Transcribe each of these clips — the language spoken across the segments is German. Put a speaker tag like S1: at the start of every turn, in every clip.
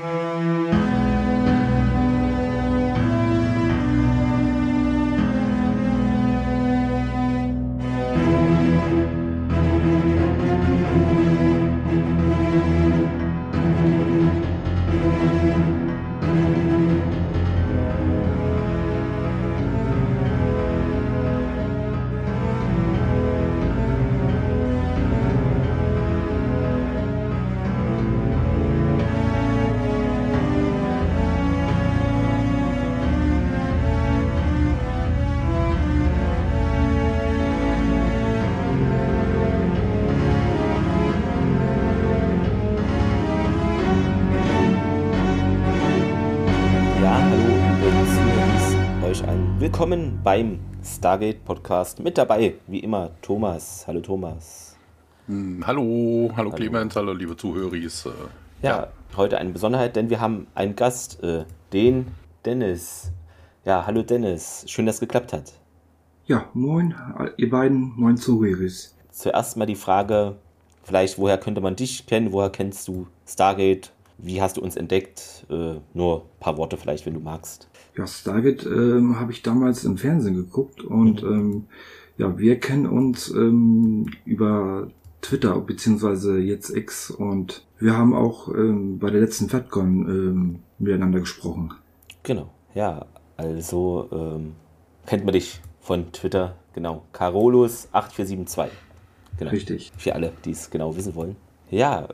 S1: Ja, beim Stargate Podcast. Mit dabei, wie immer, Thomas. Hallo, Thomas.
S2: Hm, Hallo, hallo Clemens, hallo liebe Zuhöris. äh,
S1: Ja, heute eine Besonderheit, denn wir haben einen Gast, äh, den Dennis. Ja, hallo Dennis. Schön, dass es geklappt hat.
S3: Ja, moin, ihr beiden, moin Zuhörers.
S1: Zuerst mal die Frage, vielleicht, woher könnte man dich kennen? Woher kennst du Stargate? Wie hast du uns entdeckt? Äh, nur ein paar Worte vielleicht, wenn du magst.
S3: Ja, Stargate ähm, habe ich damals im Fernsehen geguckt und ähm, ja, wir kennen uns ähm, über Twitter beziehungsweise jetzt X und wir haben auch ähm, bei der letzten FatCon ähm, miteinander gesprochen.
S1: Genau, ja, also ähm, kennt man dich von Twitter, genau, Carolus8472. Genau.
S3: Richtig.
S1: Für alle, die es genau wissen wollen. Ja,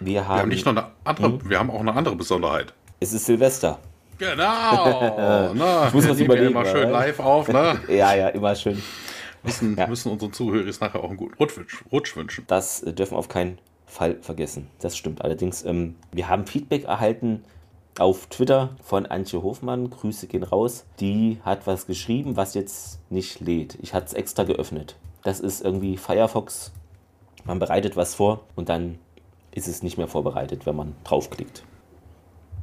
S1: wir haben.
S2: Wir haben nicht nur eine andere, wir haben auch eine andere Besonderheit.
S1: es ist Silvester.
S2: Genau, ne?
S1: Ich muss was überlegen,
S2: immer schön
S1: oder?
S2: live auf, ne?
S1: Ja, ja, immer schön.
S2: Müssen,
S1: Ja.
S2: müssen unseren Zuhörers nachher auch einen guten Rutsch, Rutsch wünschen.
S1: Das äh, dürfen wir auf keinen Fall vergessen. Das stimmt. Allerdings, ähm, wir haben Feedback erhalten auf Twitter von Antje Hofmann. Grüße gehen raus. Die hat was geschrieben, was jetzt nicht lädt. Ich hatte es extra geöffnet. Das ist irgendwie Firefox. Man bereitet was vor und dann ist es nicht mehr vorbereitet, wenn man draufklickt.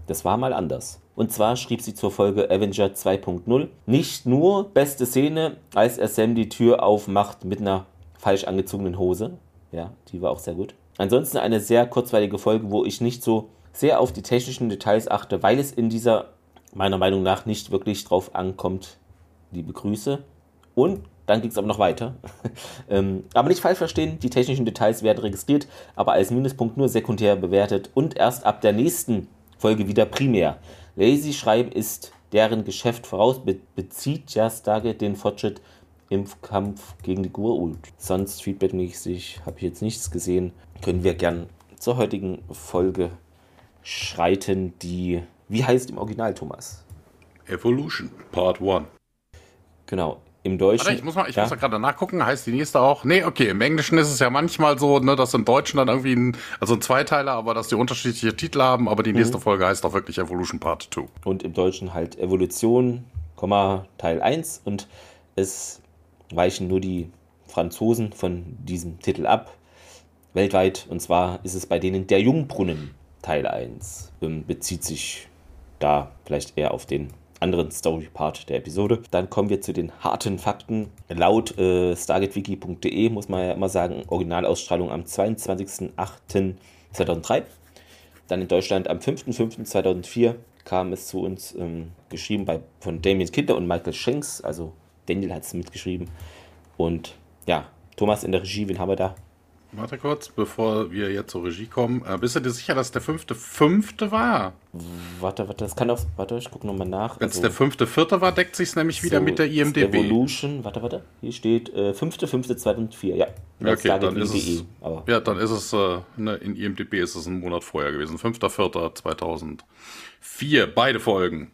S1: Das war mal anders. Und zwar schrieb sie zur Folge Avenger 2.0 nicht nur beste Szene, als er Sam die Tür aufmacht mit einer falsch angezogenen Hose. Ja, die war auch sehr gut. Ansonsten eine sehr kurzweilige Folge, wo ich nicht so sehr auf die technischen Details achte, weil es in dieser meiner Meinung nach nicht wirklich drauf ankommt. Liebe Grüße. Und dann ging es aber noch weiter. ähm, aber nicht falsch verstehen, die technischen Details werden registriert, aber als Minuspunkt nur sekundär bewertet und erst ab der nächsten Folge wieder primär. Lazy Schreiben ist deren Geschäft voraus, be bezieht ja Stargate den Fortschritt im Kampf gegen die Gurult. Sonst feedbackmäßig habe ich jetzt nichts gesehen. Können wir gern zur heutigen Folge schreiten, die, wie heißt im Original, Thomas?
S2: Evolution, Part 1.
S1: Genau, im Deutschen.
S2: Warte, ich muss mal, ich
S1: ja,
S2: muss da gerade nachgucken, heißt die nächste auch? Nee, okay, im Englischen ist es ja manchmal so, ne, dass im Deutschen dann irgendwie ein, also ein Zweiteiler, aber dass die unterschiedliche Titel haben, aber die
S1: Mhm.
S2: nächste Folge heißt auch wirklich Evolution Part 2.
S1: und im Deutschen halt Evolution, Teil 1 und es weichen nur die Franzosen von diesem Titel ab, weltweit, und zwar ist es bei denen der Jungbrunnen Teil 1, ähm, bezieht sich da vielleicht eher auf den anderen Story-Part der Episode. Dann kommen wir zu den harten Fakten. Laut äh, stargatewiki.de muss man ja immer sagen, Originalausstrahlung am 22.08.2003. Dann in Deutschland am 5.5.2004 kam es zu uns ähm, geschrieben bei, von Damien Kinder und Michael Shanks. Also Daniel hat es mitgeschrieben. Und ja, Thomas in der Regie, wen haben wir da?
S2: Warte kurz, bevor wir jetzt zur Regie kommen. Äh, bist du dir sicher, dass der fünfte fünfte war?
S1: Warte, warte, das kann auch. Warte, ich gucke nochmal nach.
S2: Wenn es
S1: Also,
S2: der fünfte vierte war, deckt sich nämlich wieder
S1: so,
S2: mit der IMDB.
S1: Evolution, warte, warte. Hier steht äh, 5.5.2004, ja.
S2: Ja, okay, dann ist es,
S1: aber
S2: ja, dann ist es, äh, ne, in IMDB ist es ein Monat vorher gewesen. 5.4.2004, beide Folgen.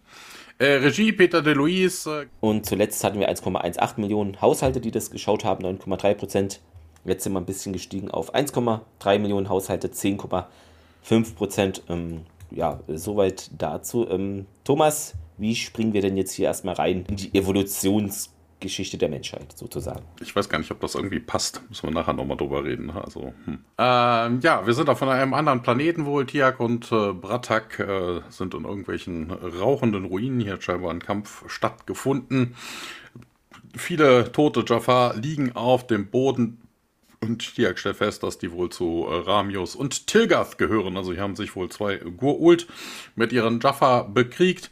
S2: Äh, Regie Peter DeLuise, äh,
S1: Und zuletzt hatten wir 1,18 Millionen Haushalte, die das geschaut haben, 9,3 Prozent. Jetzt sind wir ein bisschen gestiegen auf 1,3 Millionen Haushalte, 10,5 Prozent. Ähm, ja, soweit dazu. Ähm, Thomas, wie springen wir denn jetzt hier erstmal rein in die Evolutionsgeschichte der Menschheit sozusagen?
S2: ich weiß gar nicht, ob das irgendwie passt. Müssen wir nachher nochmal drüber reden. ne? Also, hm. ähm, ja, wir sind auf einem anderen Planeten wohl. Tiak und äh, Bratak äh, sind in irgendwelchen rauchenden Ruinen. Hier hat scheinbar ein Kampf stattgefunden. Viele tote Jafar liegen auf dem Boden. Und Tiak stellt fest, dass die wohl zu äh, Ramius und Tilgath gehören. Also hier haben sich wohl zwei Gurult mit ihren Jaffa bekriegt.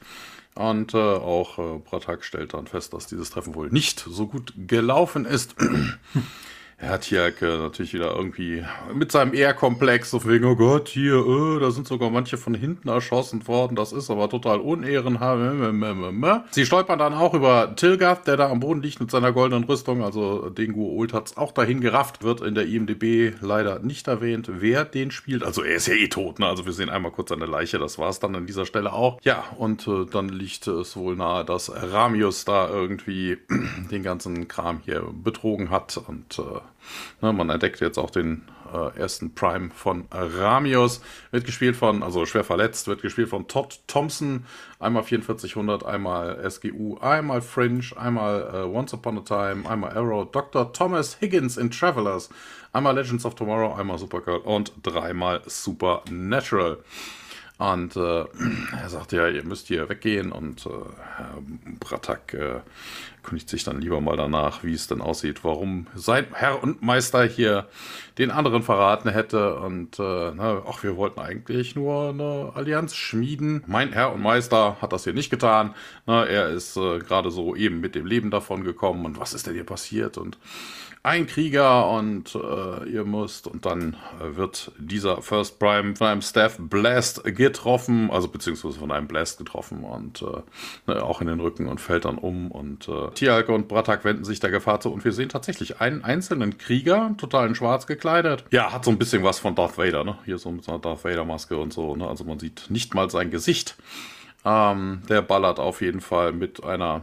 S2: Und äh, auch äh, Bratak stellt dann fest, dass dieses Treffen wohl nicht so gut gelaufen ist. Er hat hier äh, natürlich wieder irgendwie mit seinem Ehrkomplex, so wegen, oh Gott, hier, äh, da sind sogar manche von hinten erschossen worden, das ist aber total unehrenhaft. Sie stolpern dann auch über Tilgath, der da am Boden liegt mit seiner goldenen Rüstung, also den Guold hat's auch dahin gerafft, wird in der IMDB leider nicht erwähnt, wer den spielt. Also er ist ja eh tot, ne? also wir sehen einmal kurz eine Leiche, das war's dann an dieser Stelle auch. Ja, und äh, dann liegt es wohl nahe, dass Ramius da irgendwie den ganzen Kram hier betrogen hat und äh, Ne, man entdeckt jetzt auch den äh, ersten Prime von Ramius. Wird gespielt von, also schwer verletzt, wird gespielt von Todd Thompson. Einmal 4400, einmal SGU, einmal Fringe, einmal äh, Once Upon a Time, einmal Arrow, Dr. Thomas Higgins in Travelers, einmal Legends of Tomorrow, einmal Supergirl und dreimal Supernatural. Und äh, er sagt ja, ihr müsst hier weggehen. Und äh, Herr Bratak äh, kündigt sich dann lieber mal danach, wie es denn aussieht, warum sein Herr und Meister hier den anderen verraten hätte. Und äh, na, ach, wir wollten eigentlich nur eine Allianz schmieden. Mein Herr und Meister hat das hier nicht getan. Na, er ist äh, gerade so eben mit dem Leben davon gekommen. Und was ist denn hier passiert? Und ein Krieger und äh, ihr müsst und dann äh, wird dieser First Prime von einem Staff Blast getroffen, also beziehungsweise von einem Blast getroffen und äh, ne, auch in den Rücken und fällt dann um und äh, Tialke und Bratak wenden sich der Gefahr zu und wir sehen tatsächlich einen einzelnen Krieger, total in schwarz gekleidet. Ja, hat so ein bisschen was von Darth Vader, ne? Hier so mit einer Darth Vader Maske und so, ne? Also man sieht nicht mal sein Gesicht. Ähm, der ballert auf jeden Fall mit einer,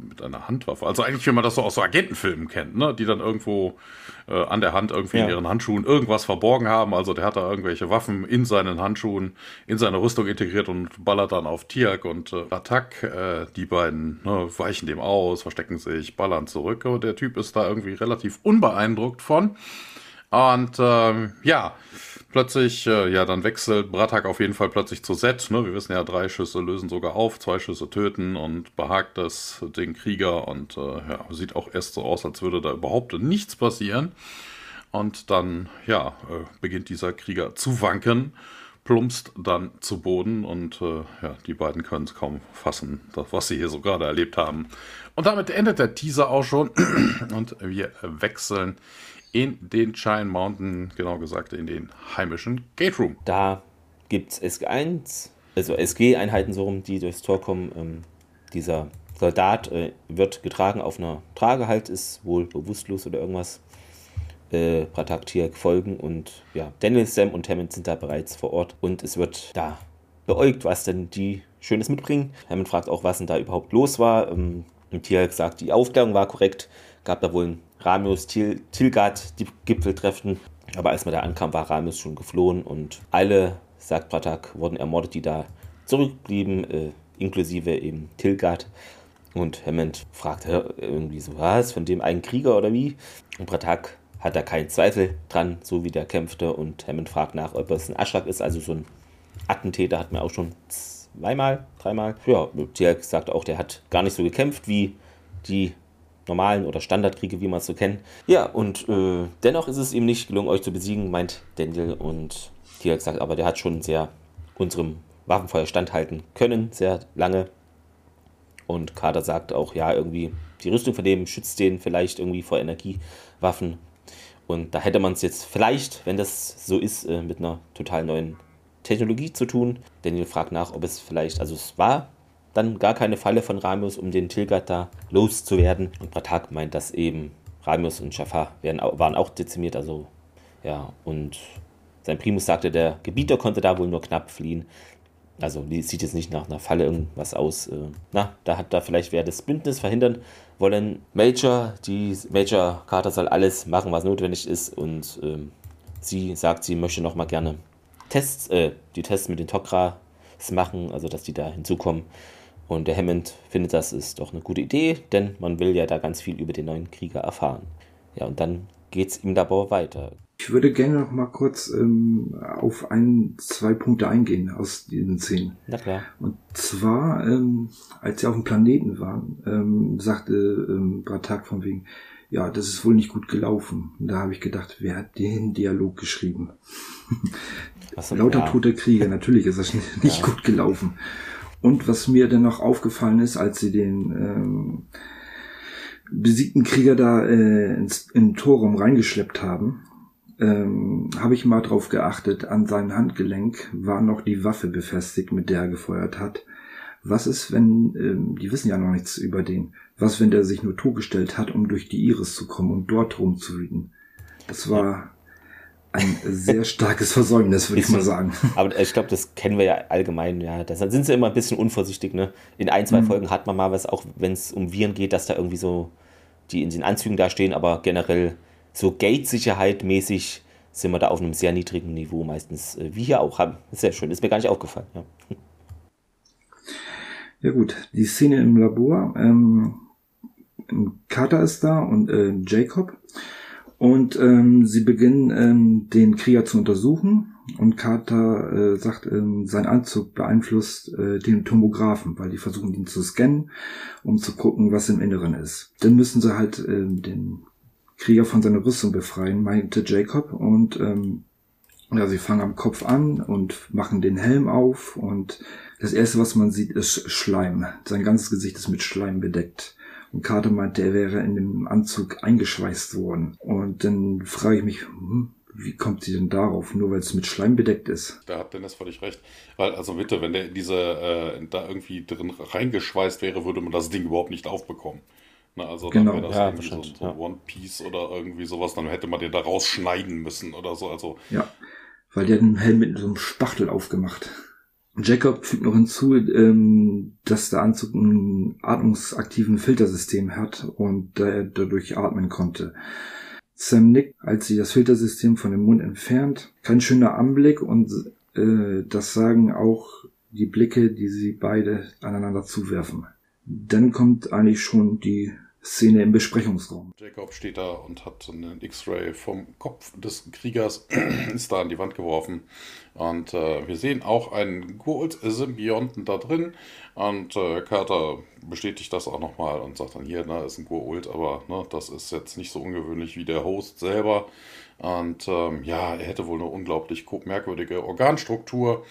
S2: mit einer Handwaffe. Also eigentlich, wie man das so aus so Agentenfilmen kennt, ne? die dann irgendwo äh, an der Hand irgendwie ja. in ihren Handschuhen irgendwas verborgen haben. Also der hat da irgendwelche Waffen in seinen Handschuhen, in seine Rüstung integriert und ballert dann auf Tiak und äh, Attack. Äh, die beiden ne, weichen dem aus, verstecken sich, ballern zurück. Und der Typ ist da irgendwie relativ unbeeindruckt von. Und ähm, ja, plötzlich, äh, ja, dann wechselt Bratak auf jeden Fall plötzlich zu Set. Ne? Wir wissen ja, drei Schüsse lösen sogar auf, zwei Schüsse töten und behagt das den Krieger und äh, ja, sieht auch erst so aus, als würde da überhaupt nichts passieren. Und dann, ja, äh, beginnt dieser Krieger zu wanken, plumpst dann zu Boden und äh, ja, die beiden können es kaum fassen, das, was sie hier so gerade erlebt haben. Und damit endet der Teaser auch schon und wir wechseln in den Chine Mountain, genau gesagt in den heimischen Gate Room.
S1: Da gibt es SG1, also SG-Einheiten so rum, die durchs Tor kommen. Ähm, dieser Soldat äh, wird getragen auf einer Trage halt, ist wohl bewusstlos oder irgendwas. Äh, Pratak Tiak folgen und ja, Daniel, Sam und Hammond sind da bereits vor Ort und es wird da beäugt, was denn die Schönes mitbringen. Hammond fragt auch, was denn da überhaupt los war. Ähm, und Tiak sagt, die Aufklärung war korrekt, gab da wohl ein Ramius Til Tilgard die Gipfeltreffen. Aber als man da ankam, war Ramius schon geflohen und alle, sagt Pratak, wurden ermordet, die da zurückblieben, äh, inklusive eben Tilgard. Und Hammond fragt irgendwie so, was, von dem einen Krieger oder wie? Und Pratak hat da keinen Zweifel dran, so wie der kämpfte. Und Hammond fragt nach, ob es ein Aschrak ist, also so ein Attentäter hat man auch schon zweimal, dreimal. Ja, Tiak sagt auch, der hat gar nicht so gekämpft wie die normalen oder Standardkriege, wie man es so kennt. Ja, und äh, dennoch ist es ihm nicht gelungen, euch zu besiegen, meint Daniel. Und Tiak sagt, aber der hat schon sehr unserem Waffenfeuer standhalten können, sehr lange. Und Kader sagt auch, ja, irgendwie, die Rüstung von dem schützt den vielleicht irgendwie vor Energiewaffen. Und da hätte man es jetzt vielleicht, wenn das so ist, äh, mit einer total neuen Technologie zu tun. Daniel fragt nach, ob es vielleicht, also es war dann gar keine Falle von Ramius, um den Tilgat da loszuwerden. Und Pratak meint, dass eben Ramius und Jafar waren auch dezimiert, also ja, und sein Primus sagte, der Gebieter konnte da wohl nur knapp fliehen. Also sieht jetzt nicht nach einer Falle irgendwas aus. Äh, na, da hat da vielleicht wer das Bündnis verhindern wollen. Major, die Major Carter soll alles machen, was notwendig ist und ähm, sie sagt, sie möchte noch mal gerne Tests, äh, die Tests mit den Tok'ra machen, also dass die da hinzukommen. Und der Hammond findet, das ist doch eine gute Idee, denn man will ja da ganz viel über den neuen Krieger erfahren. Ja, und dann geht es ihm dabei weiter.
S3: Ich würde gerne noch mal kurz ähm, auf ein, zwei Punkte eingehen aus diesen Szenen.
S1: Na klar.
S3: Und zwar, ähm, als sie auf dem Planeten waren, ähm, sagte ähm, Bratak von wegen, ja, das ist wohl nicht gut gelaufen. Und da habe ich gedacht, wer hat den Dialog geschrieben? So, Lauter ja. tote Krieger, natürlich ist das nicht ja. gut gelaufen. Und was mir dann noch aufgefallen ist, als sie den ähm, besiegten Krieger da äh, ins in Torraum reingeschleppt haben, ähm, habe ich mal drauf geachtet, an seinem Handgelenk war noch die Waffe befestigt, mit der er gefeuert hat. Was ist, wenn, ähm, die wissen ja noch nichts über den, was, wenn der sich nur togestellt hat, um durch die Iris zu kommen und dort rumzuwüten? Das war ein sehr starkes Versäumnis, würde ich mal sagen.
S1: Aber ich glaube, das kennen wir ja allgemein. Ja, da sind sie immer ein bisschen unvorsichtig. Ne? In ein, zwei mhm. Folgen hat man mal was, auch wenn es um Viren geht, dass da irgendwie so die in den Anzügen da stehen, aber generell so Gate-Sicherheit mäßig sind wir da auf einem sehr niedrigen Niveau meistens, äh, wie hier auch haben. Sehr schön, ist mir gar nicht aufgefallen. Ja,
S3: ja gut, die Szene im Labor. Ähm, Carter ist da und äh, Jacob. Und ähm, sie beginnen ähm, den Krieger zu untersuchen und Carter äh, sagt, ähm, sein Anzug beeinflusst äh, den Tomographen, weil die versuchen ihn zu scannen, um zu gucken, was im Inneren ist. Dann müssen sie halt äh, den Krieger von seiner Rüstung befreien, meinte Jacob. Und ähm, ja, sie fangen am Kopf an und machen den Helm auf. Und das erste, was man sieht, ist Schleim. Sein ganzes Gesicht ist mit Schleim bedeckt. Und Carter meinte, er wäre in dem Anzug eingeschweißt worden. Und dann frage ich mich, hm, wie kommt sie denn darauf? Nur weil es mit Schleim bedeckt ist.
S2: Da hat Dennis völlig recht. Weil, also bitte, wenn der diese äh, da irgendwie drin reingeschweißt wäre, würde man das Ding überhaupt nicht aufbekommen. Na, also genau. dann wäre das ja, irgendwie so, so ja. One Piece oder irgendwie sowas, dann hätte man den da rausschneiden müssen oder so. Also.
S3: Ja, weil der den Helm mit so einem Spachtel aufgemacht. Jacob fügt noch hinzu, ähm, dass der Anzug ein atmungsaktiven Filtersystem hat und er dadurch atmen konnte. Sam nickt, als sie das Filtersystem von dem Mund entfernt. Kein schöner Anblick und äh, das sagen auch die Blicke, die sie beide aneinander zuwerfen. Dann kommt eigentlich schon die Szene im Besprechungsraum.
S2: Jacob steht da und hat einen X-Ray vom Kopf des Kriegers ist da an die Wand geworfen. Und äh, wir sehen auch einen Gould-Symbionten da drin. Und äh, Carter bestätigt das auch nochmal und sagt dann hier, ne, ist ein Gould, aber ne, das ist jetzt nicht so ungewöhnlich wie der Host selber. Und ähm, ja, er hätte wohl eine unglaublich merkwürdige Organstruktur.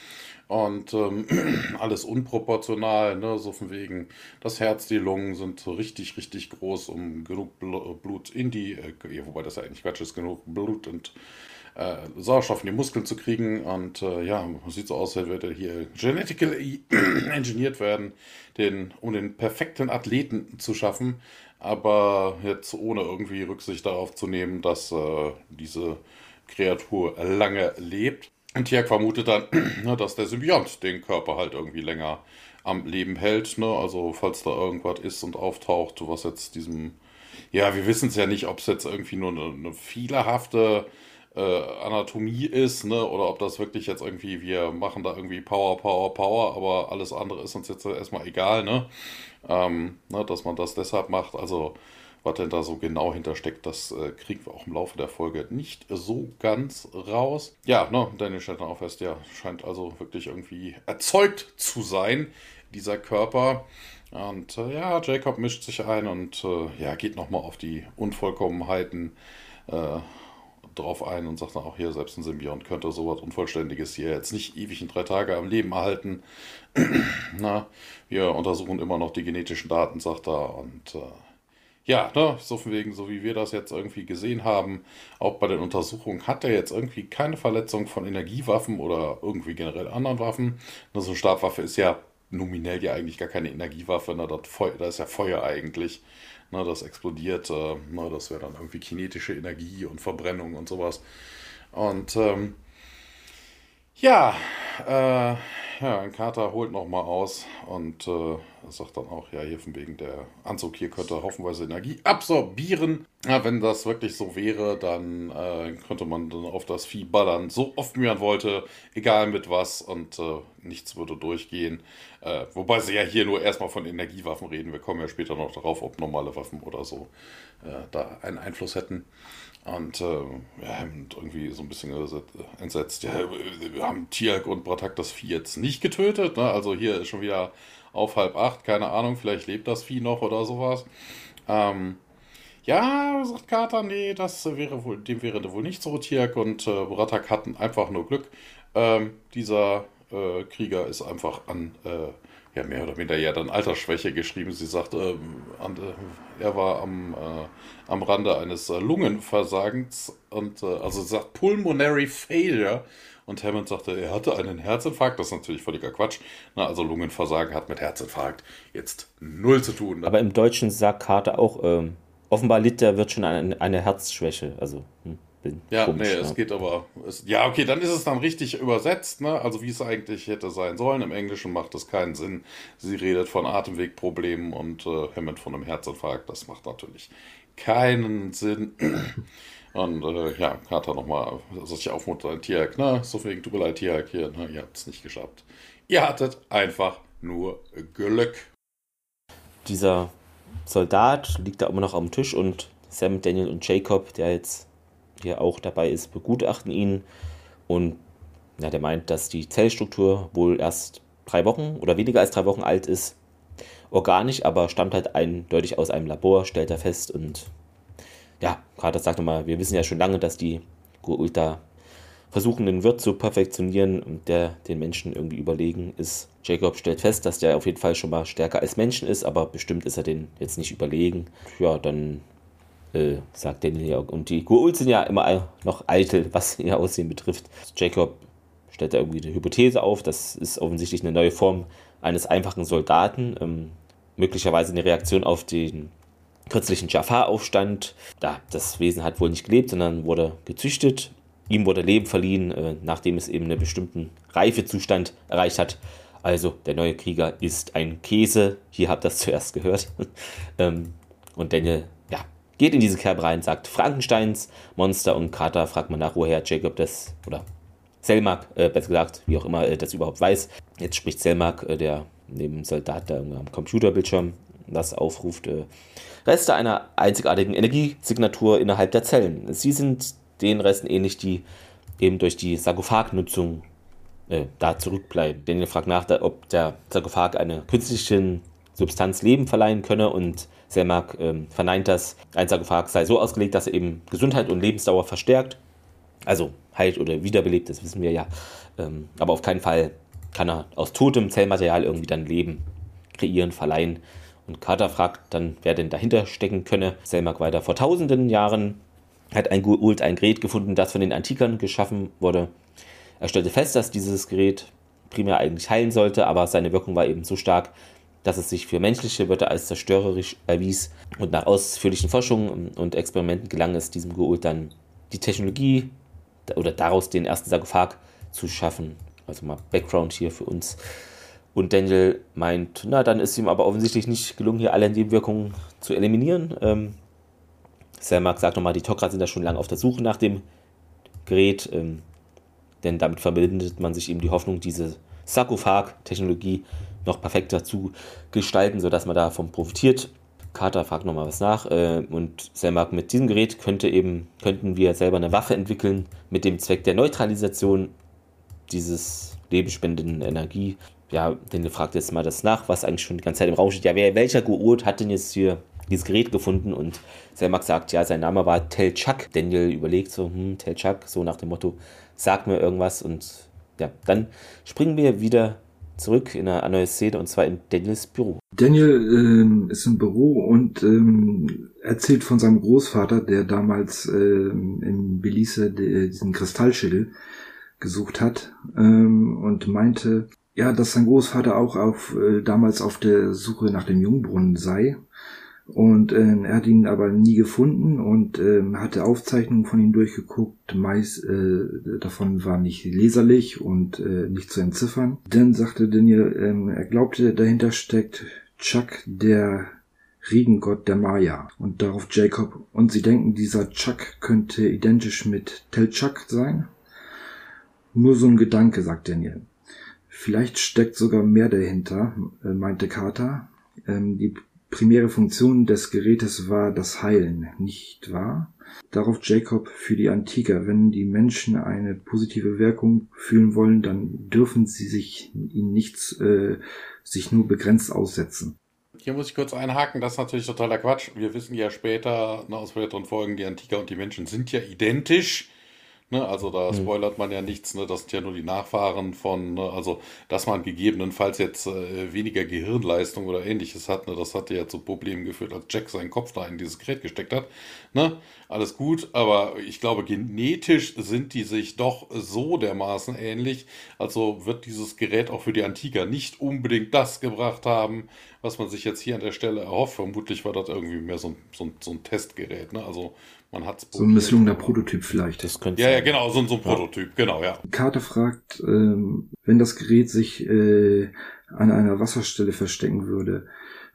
S2: Und ähm, alles unproportional, ne? so von wegen, das Herz, die Lungen sind so richtig, richtig groß, um genug Blut in die, äh, wobei das ja eigentlich Quatsch ist, genug Blut und äh, Sauerstoff in die Muskeln zu kriegen. Und äh, ja, sieht so aus, als würde er hier genetically engineert werden, den, um den perfekten Athleten zu schaffen. Aber jetzt ohne irgendwie Rücksicht darauf zu nehmen, dass äh, diese Kreatur lange lebt. Und Tierk vermutet dann, ne, dass der Symbiont den Körper halt irgendwie länger am Leben hält. Ne? Also falls da irgendwas ist und auftaucht, was jetzt diesem... Ja, wir wissen es ja nicht, ob es jetzt irgendwie nur eine, eine fehlerhafte äh, Anatomie ist, ne? oder ob das wirklich jetzt irgendwie, wir machen da irgendwie Power, Power, Power, aber alles andere ist uns jetzt erstmal egal, ne? Ähm, ne? Dass man das deshalb macht. Also was denn da so genau hintersteckt, das äh, kriegen wir auch im Laufe der Folge nicht so ganz raus. Ja, ne, Daniel auch fest, ja, scheint also wirklich irgendwie erzeugt zu sein, dieser Körper. Und äh, ja, Jacob mischt sich ein und äh, ja, geht nochmal auf die Unvollkommenheiten äh, drauf ein und sagt dann auch hier, selbst ein Symbiont könnte sowas Unvollständiges hier jetzt nicht ewig in drei Tage am Leben erhalten. Na, wir untersuchen immer noch die genetischen Daten, sagt er, und äh, ja, ne, so von wegen, so wie wir das jetzt irgendwie gesehen haben, auch bei den Untersuchungen hat er jetzt irgendwie keine Verletzung von Energiewaffen oder irgendwie generell anderen Waffen. Ne, so eine Stabwaffe ist ja nominell ja eigentlich gar keine Energiewaffe, ne, das ist ja Feuer eigentlich. Ne, das explodiert, äh, ne, das wäre dann irgendwie kinetische Energie und Verbrennung und sowas. Und ähm, ja, äh, ja, ein Kater holt nochmal aus und äh, sagt dann auch, ja, hier von wegen der Anzug hier könnte haufenweise Energie absorbieren. Ja, wenn das wirklich so wäre, dann äh, könnte man dann auf das Vieh ballern, so oft wie man wollte, egal mit was und äh, nichts würde durchgehen. Äh, wobei sie ja hier nur erstmal von Energiewaffen reden. Wir kommen ja später noch darauf, ob normale Waffen oder so äh, da einen Einfluss hätten. Und äh, haben irgendwie so ein bisschen entsetzt. Ja, wir haben Tiak und Bratak das Vieh jetzt nicht getötet. Ne? Also hier ist schon wieder auf halb acht, keine Ahnung, vielleicht lebt das Vieh noch oder sowas. Ähm, Ja, sagt Carter, nee, das wäre wohl, dem wäre wohl nicht so, Tiak und äh, Bratak hatten einfach nur Glück. Ähm, dieser äh, Krieger ist einfach an, äh, ja, mehr oder weniger ja dann Altersschwäche geschrieben. Sie sagt, an, äh, er war am, äh, am Rande eines äh, Lungenversagens und also sagt Pulmonary Failure. Und Hammond sagte, er hatte einen Herzinfarkt. Das ist natürlich völliger Quatsch. Na, also Lungenversagen hat mit Herzinfarkt jetzt null zu tun.
S1: Aber im Deutschen sagt Carter auch, ähm, offenbar litt der wird schon an eine Herzschwäche. Also, hm
S2: bin. Ja, komisch, nee, ja. es geht aber. Es, ja, okay, dann ist es dann richtig übersetzt, ne? Also wie es eigentlich hätte sein sollen. Im Englischen macht es keinen Sinn. Sie redet von Atemwegproblemen und äh, Hammond von einem Herzinfarkt. Das macht natürlich keinen Sinn. Und äh, ja, Carter nochmal, also ich aufmuntern, Tiak, ne? So wegen, tut mir leid, Tiak, hier, ne? Ihr habt es nicht geschafft. Ihr hattet einfach nur Glück.
S1: Dieser Soldat liegt da immer noch am Tisch und Sam, Daniel und Jacob, der jetzt hier auch dabei ist, begutachten ihn und ja, der meint, dass die Zellstruktur wohl erst drei Wochen oder weniger als drei Wochen alt ist. Organisch, aber stammt halt eindeutig aus einem Labor, stellt er fest. Und ja, Carter sagt nochmal, wir wissen ja schon lange, dass die Gurulta versuchen, den Wirt zu perfektionieren und der den Menschen irgendwie überlegen ist. Jacob stellt fest, dass der auf jeden Fall schon mal stärker als Menschen ist, aber bestimmt ist er den jetzt nicht überlegen. Ja, dann äh, sagt Daniel ja. Und die Gua'uld sind ja immer noch eitel, was ihr Aussehen betrifft. Jacob stellt da irgendwie eine Hypothese auf. Das ist offensichtlich eine neue Form eines einfachen Soldaten. Ähm, möglicherweise eine Reaktion auf den kürzlichen Jafar-Aufstand. Ja, das Wesen hat wohl nicht gelebt, sondern wurde gezüchtet. Ihm wurde Leben verliehen, äh, nachdem es eben einen bestimmten Reifezustand erreicht hat. Also der neue Krieger ist ein Käse. Hier habt ihr das zuerst gehört. ähm, und Daniel geht in diese Kerbe rein, sagt Frankensteins Monster und Carter fragt man nach, woher Jacob das, oder Selmak, äh, besser gesagt, wie auch immer, äh, das überhaupt weiß. Jetzt spricht Selmak, äh, der neben Soldat da am Computerbildschirm das aufruft. Äh, Reste einer einzigartigen Energiesignatur innerhalb der Zellen. Sie sind den Resten ähnlich, die eben durch die Sarkophagnutzung äh, da zurückbleiben. Daniel fragt nach, ob der Sarkophag einer künstlichen Substanz Leben verleihen könne und Selmak ähm, verneint das. Ein Sarkophag sei so ausgelegt, dass er eben Gesundheit und Lebensdauer verstärkt. Also heilt oder wiederbelebt, das wissen wir ja. Ähm, aber auf keinen Fall kann er aus totem Zellmaterial irgendwie dann Leben kreieren, verleihen. Und Carter fragt dann, wer denn dahinter stecken könne. Selmak weiter. Vor tausenden Jahren hat ein Goult ein Gerät gefunden, das von den Antikern geschaffen wurde. Er stellte fest, dass dieses Gerät primär eigentlich heilen sollte, aber seine Wirkung war eben so stark, dass es sich für menschliche Wörter als zerstörerisch erwies. Und nach ausführlichen Forschungen und Experimenten gelang es diesem Geult dann, die Technologie oder daraus den ersten Sarkophag zu schaffen. Also mal Background hier für uns. Und Daniel meint, na, dann ist ihm aber offensichtlich nicht gelungen, hier alle Nebenwirkungen zu eliminieren. Ähm, Selmak sagt nochmal, die Tok'ra sind da schon lange auf der Suche nach dem Gerät, ähm, denn damit verbindet man sich eben die Hoffnung, diese Sarkophag-Technologie noch perfekter zu gestalten, sodass man davon profitiert. Carter fragt nochmal was nach äh, und Selmak mit diesem Gerät könnte eben, könnten wir selber eine Waffe entwickeln mit dem Zweck der Neutralisation dieses lebensspendenden Energie. Ja, den fragt jetzt mal das nach, was eigentlich schon die ganze Zeit im Raum steht. Ja, wer, welcher Guurt hat denn jetzt hier dieses Gerät gefunden? Und Selmak sagt, ja, sein Name war Telchak. Daniel überlegt so, hm, Telchak, so nach dem Motto, sag mir irgendwas und ja, dann springen wir wieder zurück in eine neue Szene und zwar in Daniels Büro.
S3: Daniel ähm, ist im Büro und ähm, erzählt von seinem Großvater, der damals ähm, in Belize de, diesen Kristallschädel gesucht hat ähm, und meinte, ja, dass sein Großvater auch auf, äh, damals auf der Suche nach dem Jungbrunnen sei und äh, er hat ihn aber nie gefunden und äh, hatte Aufzeichnungen von ihm durchgeguckt. Meist äh, davon war nicht leserlich und äh, nicht zu entziffern. Dann sagte Daniel, äh, er glaubte, dahinter steckt Chuck, der Regengott der Maya. Und darauf Jacob. Und sie denken, dieser Chuck könnte identisch mit Telchak sein? Nur so ein Gedanke, sagt Daniel. Vielleicht steckt sogar mehr dahinter, äh, meinte Carter. Ähm, die primäre Funktion des Gerätes war das Heilen, nicht wahr? Darauf Jacob für die Antiker, wenn die Menschen eine positive Wirkung fühlen wollen, dann dürfen sie sich ihnen nichts, äh, sich nur begrenzt aussetzen.
S2: hier muss ich kurz einhaken, das ist natürlich totaler Quatsch. Wir wissen ja später ne, aus weiteren Folgen, die Antiker und die Menschen sind ja identisch. Ne, also da mhm. spoilert man ja nichts, ne, das sind ja nur die Nachfahren von, ne, also dass man gegebenenfalls jetzt äh, weniger Gehirnleistung oder ähnliches hat, ne, das hatte ja zu Problemen geführt, als Jack seinen Kopf da in dieses Gerät gesteckt hat. Ne, alles gut, aber ich glaube, genetisch sind die sich doch so dermaßen ähnlich, also wird dieses Gerät auch für die Antiker nicht unbedingt das gebracht haben, was man sich jetzt hier an der Stelle erhofft. Vermutlich war das irgendwie mehr so ein, so so ein Testgerät, ne, also man hat's
S3: so ein misslungener Prototyp vielleicht.
S2: Das könnte ja, ja, genau, so, so ein Prototyp, ja. genau, ja.
S3: Karte fragt, ähm, wenn das Gerät sich äh, an einer Wasserstelle verstecken würde,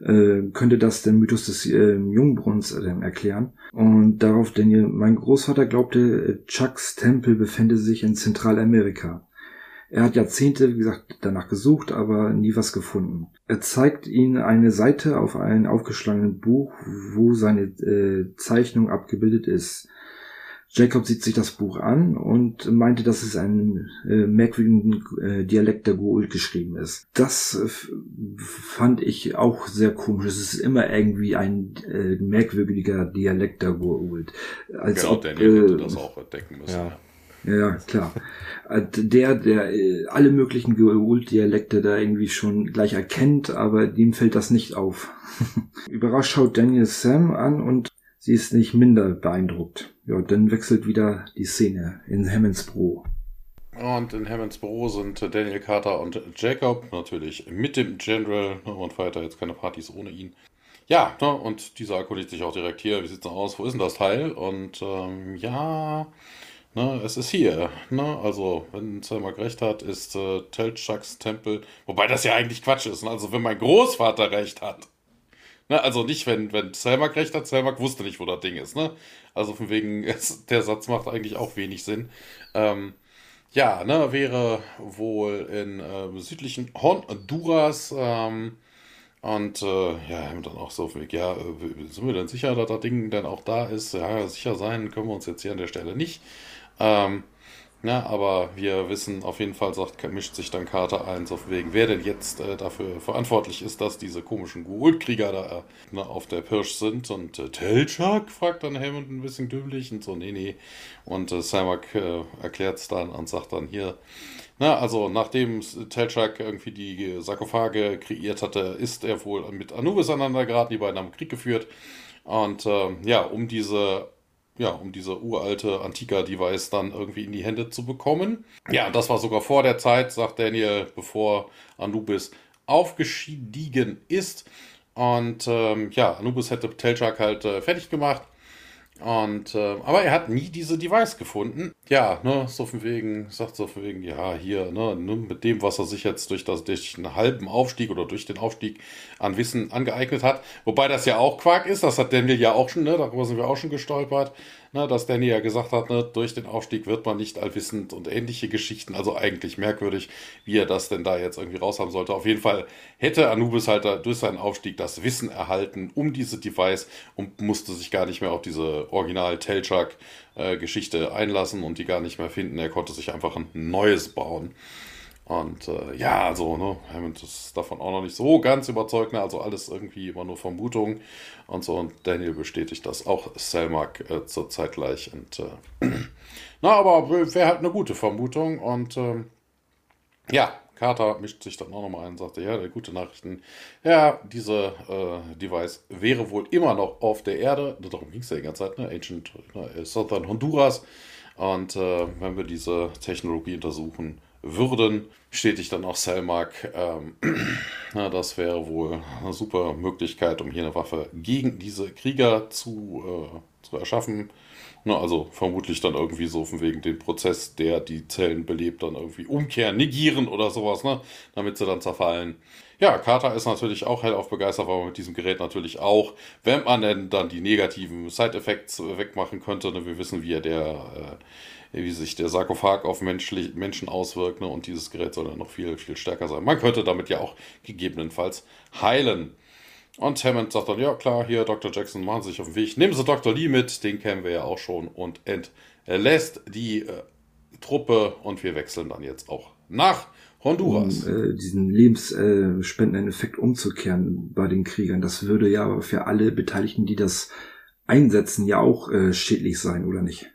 S3: äh, könnte das den Mythos des äh, Jungbrunns äh, erklären. Und darauf, denn mein Großvater glaubte, äh, Chucks Tempel befände sich in Zentralamerika. Er hat Jahrzehnte, wie gesagt, danach gesucht, aber nie was gefunden. Er zeigt ihnen eine Seite auf einem aufgeschlagenen Buch, wo seine äh, Zeichnung abgebildet ist. Jacob sieht sich das Buch an und meinte, dass es ein äh, merkwürdigen äh, Dialekt der Goa'uld geschrieben ist. Das äh, fand ich auch sehr komisch. Es ist immer irgendwie ein äh, merkwürdiger Dialekt der Goa'uld.
S2: Als genau, ob, Daniel hätte äh, das auch entdecken müssen.
S3: Ja. Ja, klar. Äh, der, der äh, alle möglichen Geol-Dialekte da irgendwie schon gleich erkennt, aber dem fällt das nicht auf. Überrascht schaut Daniel Sam an und sie ist nicht minder beeindruckt. Ja, dann wechselt wieder die Szene in Hammonds Büro.
S2: Und in Hammonds Büro sind Daniel Carter und Jacob, natürlich mit dem General. Man feiert da jetzt keine Partys ohne ihn. Ja, ne, und dieser erkundigt sich auch direkt hier, wie sieht's denn aus, wo ist denn das Teil? Und ähm, ja, Ne, es ist hier. Ne? Also, wenn Zermak recht hat, ist äh, Telchaks Tempel. Wobei das ja eigentlich Quatsch ist. Ne? Also, wenn mein Großvater recht hat. Ne? Also nicht, wenn, wenn Selmak recht hat, Selmak wusste nicht, wo das Ding ist. Ne? Also von wegen, es, der Satz macht eigentlich auch wenig Sinn. Ähm, ja, ne, wäre wohl in äh, südlichen Honduras. Ähm, und äh, ja, haben dann auch so, ja, äh, sind wir denn sicher, dass das Ding dann auch da ist? Ja, sicher sein können wir uns jetzt hier an der Stelle nicht. Ähm, na, aber wir wissen auf jeden Fall, sagt, mischt sich dann Karte 1 auf wegen, wer denn jetzt äh, dafür verantwortlich ist, dass diese komischen Gould-Krieger da äh, na, auf der Pirsch sind. Und äh, Telchak fragt dann Hammond ein bisschen dümmlich und so, nee, nee. Und äh, Samak äh, erklärt es dann und sagt dann hier, na, also nachdem Telchak irgendwie die Sarkophage kreiert hatte, ist er wohl mit Anubis aneinander geraten, die beiden haben Krieg geführt. Und äh, ja, um diese ja, um diese uralte Antika-Device dann irgendwie in die Hände zu bekommen. Ja, das war sogar vor der Zeit, sagt Daniel, bevor Anubis aufgestiegen ist. Und ähm, ja, Anubis hätte Telchak halt äh, fertig gemacht. Und, äh, aber er hat nie diese Device gefunden. Ja, ne, so von wegen, sagt so von wegen, ja, hier, ne, ne, mit dem, was er sich jetzt durch, das, durch einen halben Aufstieg oder durch den Aufstieg an Wissen angeeignet hat. Wobei das ja auch Quark ist, das hat Daniel ja auch schon, ne, darüber sind wir auch schon gestolpert ne, dass Danny ja gesagt hat, ne, durch den Aufstieg wird man nicht allwissend und ähnliche Geschichten. Also eigentlich merkwürdig, wie er das denn da jetzt irgendwie raushaben sollte. Auf jeden Fall hätte Anubis halt durch seinen Aufstieg das Wissen erhalten um diese Device und musste sich gar nicht mehr auf diese Original Telchak-Geschichte äh, einlassen und die gar nicht mehr finden. Er konnte sich einfach ein neues bauen. Und äh, ja, also, ne, Hammond ist davon auch noch nicht so ganz überzeugt, ne? also alles irgendwie immer nur Vermutungen und so. Und Daniel bestätigt das auch Selmak äh, zurzeit gleich. Und äh, na, aber wäre halt eine gute Vermutung. Und ähm, ja, Carter mischt sich dann auch nochmal ein und sagte, ja, gute Nachrichten. Ja, diese äh, Device wäre wohl immer noch auf der Erde. Darum ging es ja die ganze Zeit, ne? Ancient ne? Southern Honduras. Und äh, wenn wir diese Technologie untersuchen, würden, bestätigt dann auch Selmark. Ähm, na, das wäre wohl eine super Möglichkeit, um hier eine Waffe gegen diese Krieger zu, äh, zu erschaffen. Na, also vermutlich dann irgendwie so von wegen den Prozess, der die Zellen belebt, dann irgendwie umkehren, negieren oder sowas, ne? damit sie dann zerfallen. Ja, Carter ist natürlich auch hellauf begeistert, weil man mit diesem Gerät natürlich auch, wenn man denn dann die negativen Side-Effects wegmachen könnte, ne? wir wissen, wie er der äh, wie sich der Sarkophag auf menschlich, Menschen auswirkt. Ne? Und dieses Gerät soll dann noch viel, viel stärker sein. Man könnte damit ja auch gegebenenfalls heilen. Und Hammond sagt dann, ja klar, hier Dr. Jackson machen sich auf den Weg. Nehmen Sie Dr. Lee mit, den kennen wir ja auch schon. Und entlässt die äh, Truppe und wir wechseln dann jetzt auch nach Honduras.
S3: um äh, diesen lebensspendenden Effekt umzukehren bei den Kriegern. Das würde ja für alle Beteiligten, die das einsetzen, ja auch äh, schädlich sein, oder nicht?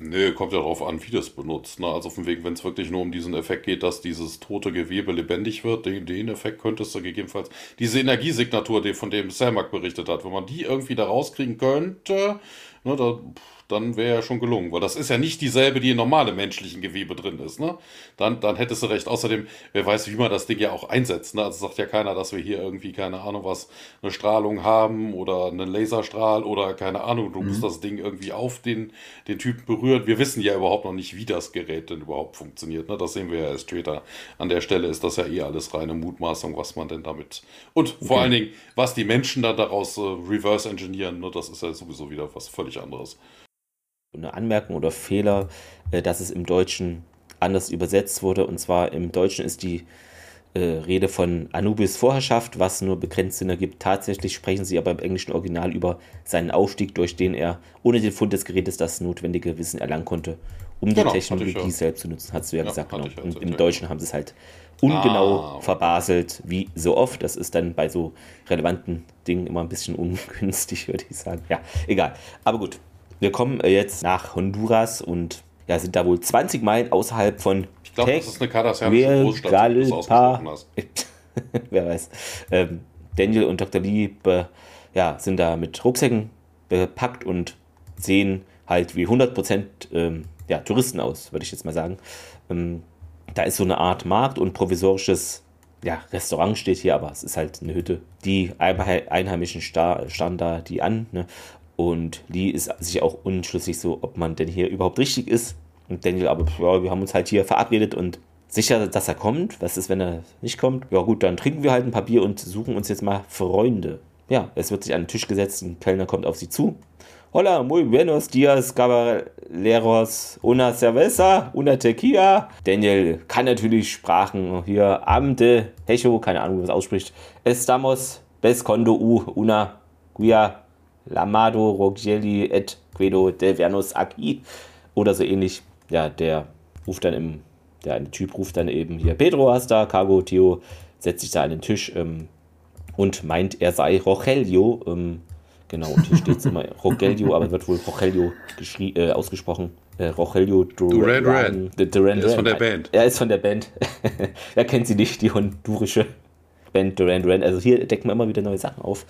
S2: Nee, kommt ja darauf an, wie das benutzt. Ne? Also von wegen, wenn es wirklich nur um diesen Effekt geht, dass dieses tote Gewebe lebendig wird, den, den Effekt könntest du gegebenenfalls, diese Energiesignatur, die, von dem Selmak berichtet hat, wenn man die irgendwie da rauskriegen könnte, ne, da, dann wäre ja schon gelungen. Weil das ist ja nicht dieselbe, die in normale menschlichen Gewebe drin ist. Ne? Dann, dann hättest du recht. Außerdem, wer weiß, wie man das Ding ja auch einsetzt. Ne? Also sagt ja keiner, dass wir hier irgendwie, keine Ahnung was, eine Strahlung haben oder einen Laserstrahl oder keine Ahnung, du musst das Ding irgendwie auf den, den Typen berühren. Wir wissen ja überhaupt noch nicht, wie das Gerät denn überhaupt funktioniert. Ne? Das sehen wir ja erst später. An der Stelle ist das ja eh alles reine Mutmaßung, was man denn damit. Und vor allen Dingen, was die Menschen dann daraus äh, reverse engineeren, ne? das ist ja sowieso wieder was völlig anderes
S1: eine Anmerkung oder Fehler, äh, dass es im Deutschen anders übersetzt wurde. Und zwar im Deutschen ist die äh, Rede von Anubis Vorherrschaft, was nur begrenzt Sinn ergibt. Tatsächlich sprechen sie aber im englischen Original über seinen Aufstieg, durch den er ohne den Fund des Gerätes das notwendige Wissen erlangen konnte, um
S2: Genau,
S1: die Technologie selbst zu nutzen, hast du ja,
S2: Ja,
S1: gesagt. Genau. Und im. Deutschen haben sie es halt ungenau
S2: Ah, okay.
S1: verbaselt, wie so oft. Das ist dann bei so relevanten Dingen immer ein bisschen ungünstig, würde ich sagen. Ja, egal. Aber gut, wir kommen äh, jetzt nach Honduras und ja, sind da wohl 20 Meilen außerhalb von
S2: Ich glaube, das ist eine kardassianische Großstadt, wie du das ausgesprochen hast.
S1: Wer weiß. Ähm, Daniel und Dr. Lee be, ja, sind da mit Rucksäcken bepackt und sehen halt wie 100% ähm, ja, Touristen aus, würde ich jetzt mal sagen. Ähm, da ist so eine Art Markt und provisorisches ja, Restaurant steht hier, aber es ist halt eine Hütte. Die Einheimischen star starren da die an. Ne? Und Lee ist sich auch unschlüssig so, ob man denn hier überhaupt richtig ist. Und Daniel, aber ja, wir haben uns halt hier verabredet und sicher, dass er kommt. Was ist, wenn er nicht kommt? Ja gut, dann trinken wir halt ein paar Bier und suchen uns jetzt mal Freunde. Ja, es wird sich an den Tisch gesetzt, ein Kellner kommt auf sie zu. Hola, muy buenos dias, caballeros, una cerveza, una tequila. Daniel kann natürlich Sprachen hier, Amte, Hecho, keine Ahnung, wie man es ausspricht. Estamos bescondo u una guia lamado rogeli et de vernus aquí. Oder so ähnlich. Ja, der ruft dann im, der eine Typ ruft dann eben hier, Pedro hasta, Cargo, Theo, setzt sich da an den Tisch ähm, und meint, er sei Rogelio. Ähm, genau, und hier steht es immer Rogelio, aber wird wohl Rogelio äh, ausgesprochen. Äh, Rogelio
S2: Duran Duran.
S1: Duran
S2: Er ist von der. Band.
S1: Er ist von der Band. er kennt sie nicht, die hondurische Band Duran Duran. Also hier decken wir immer wieder neue Sachen auf.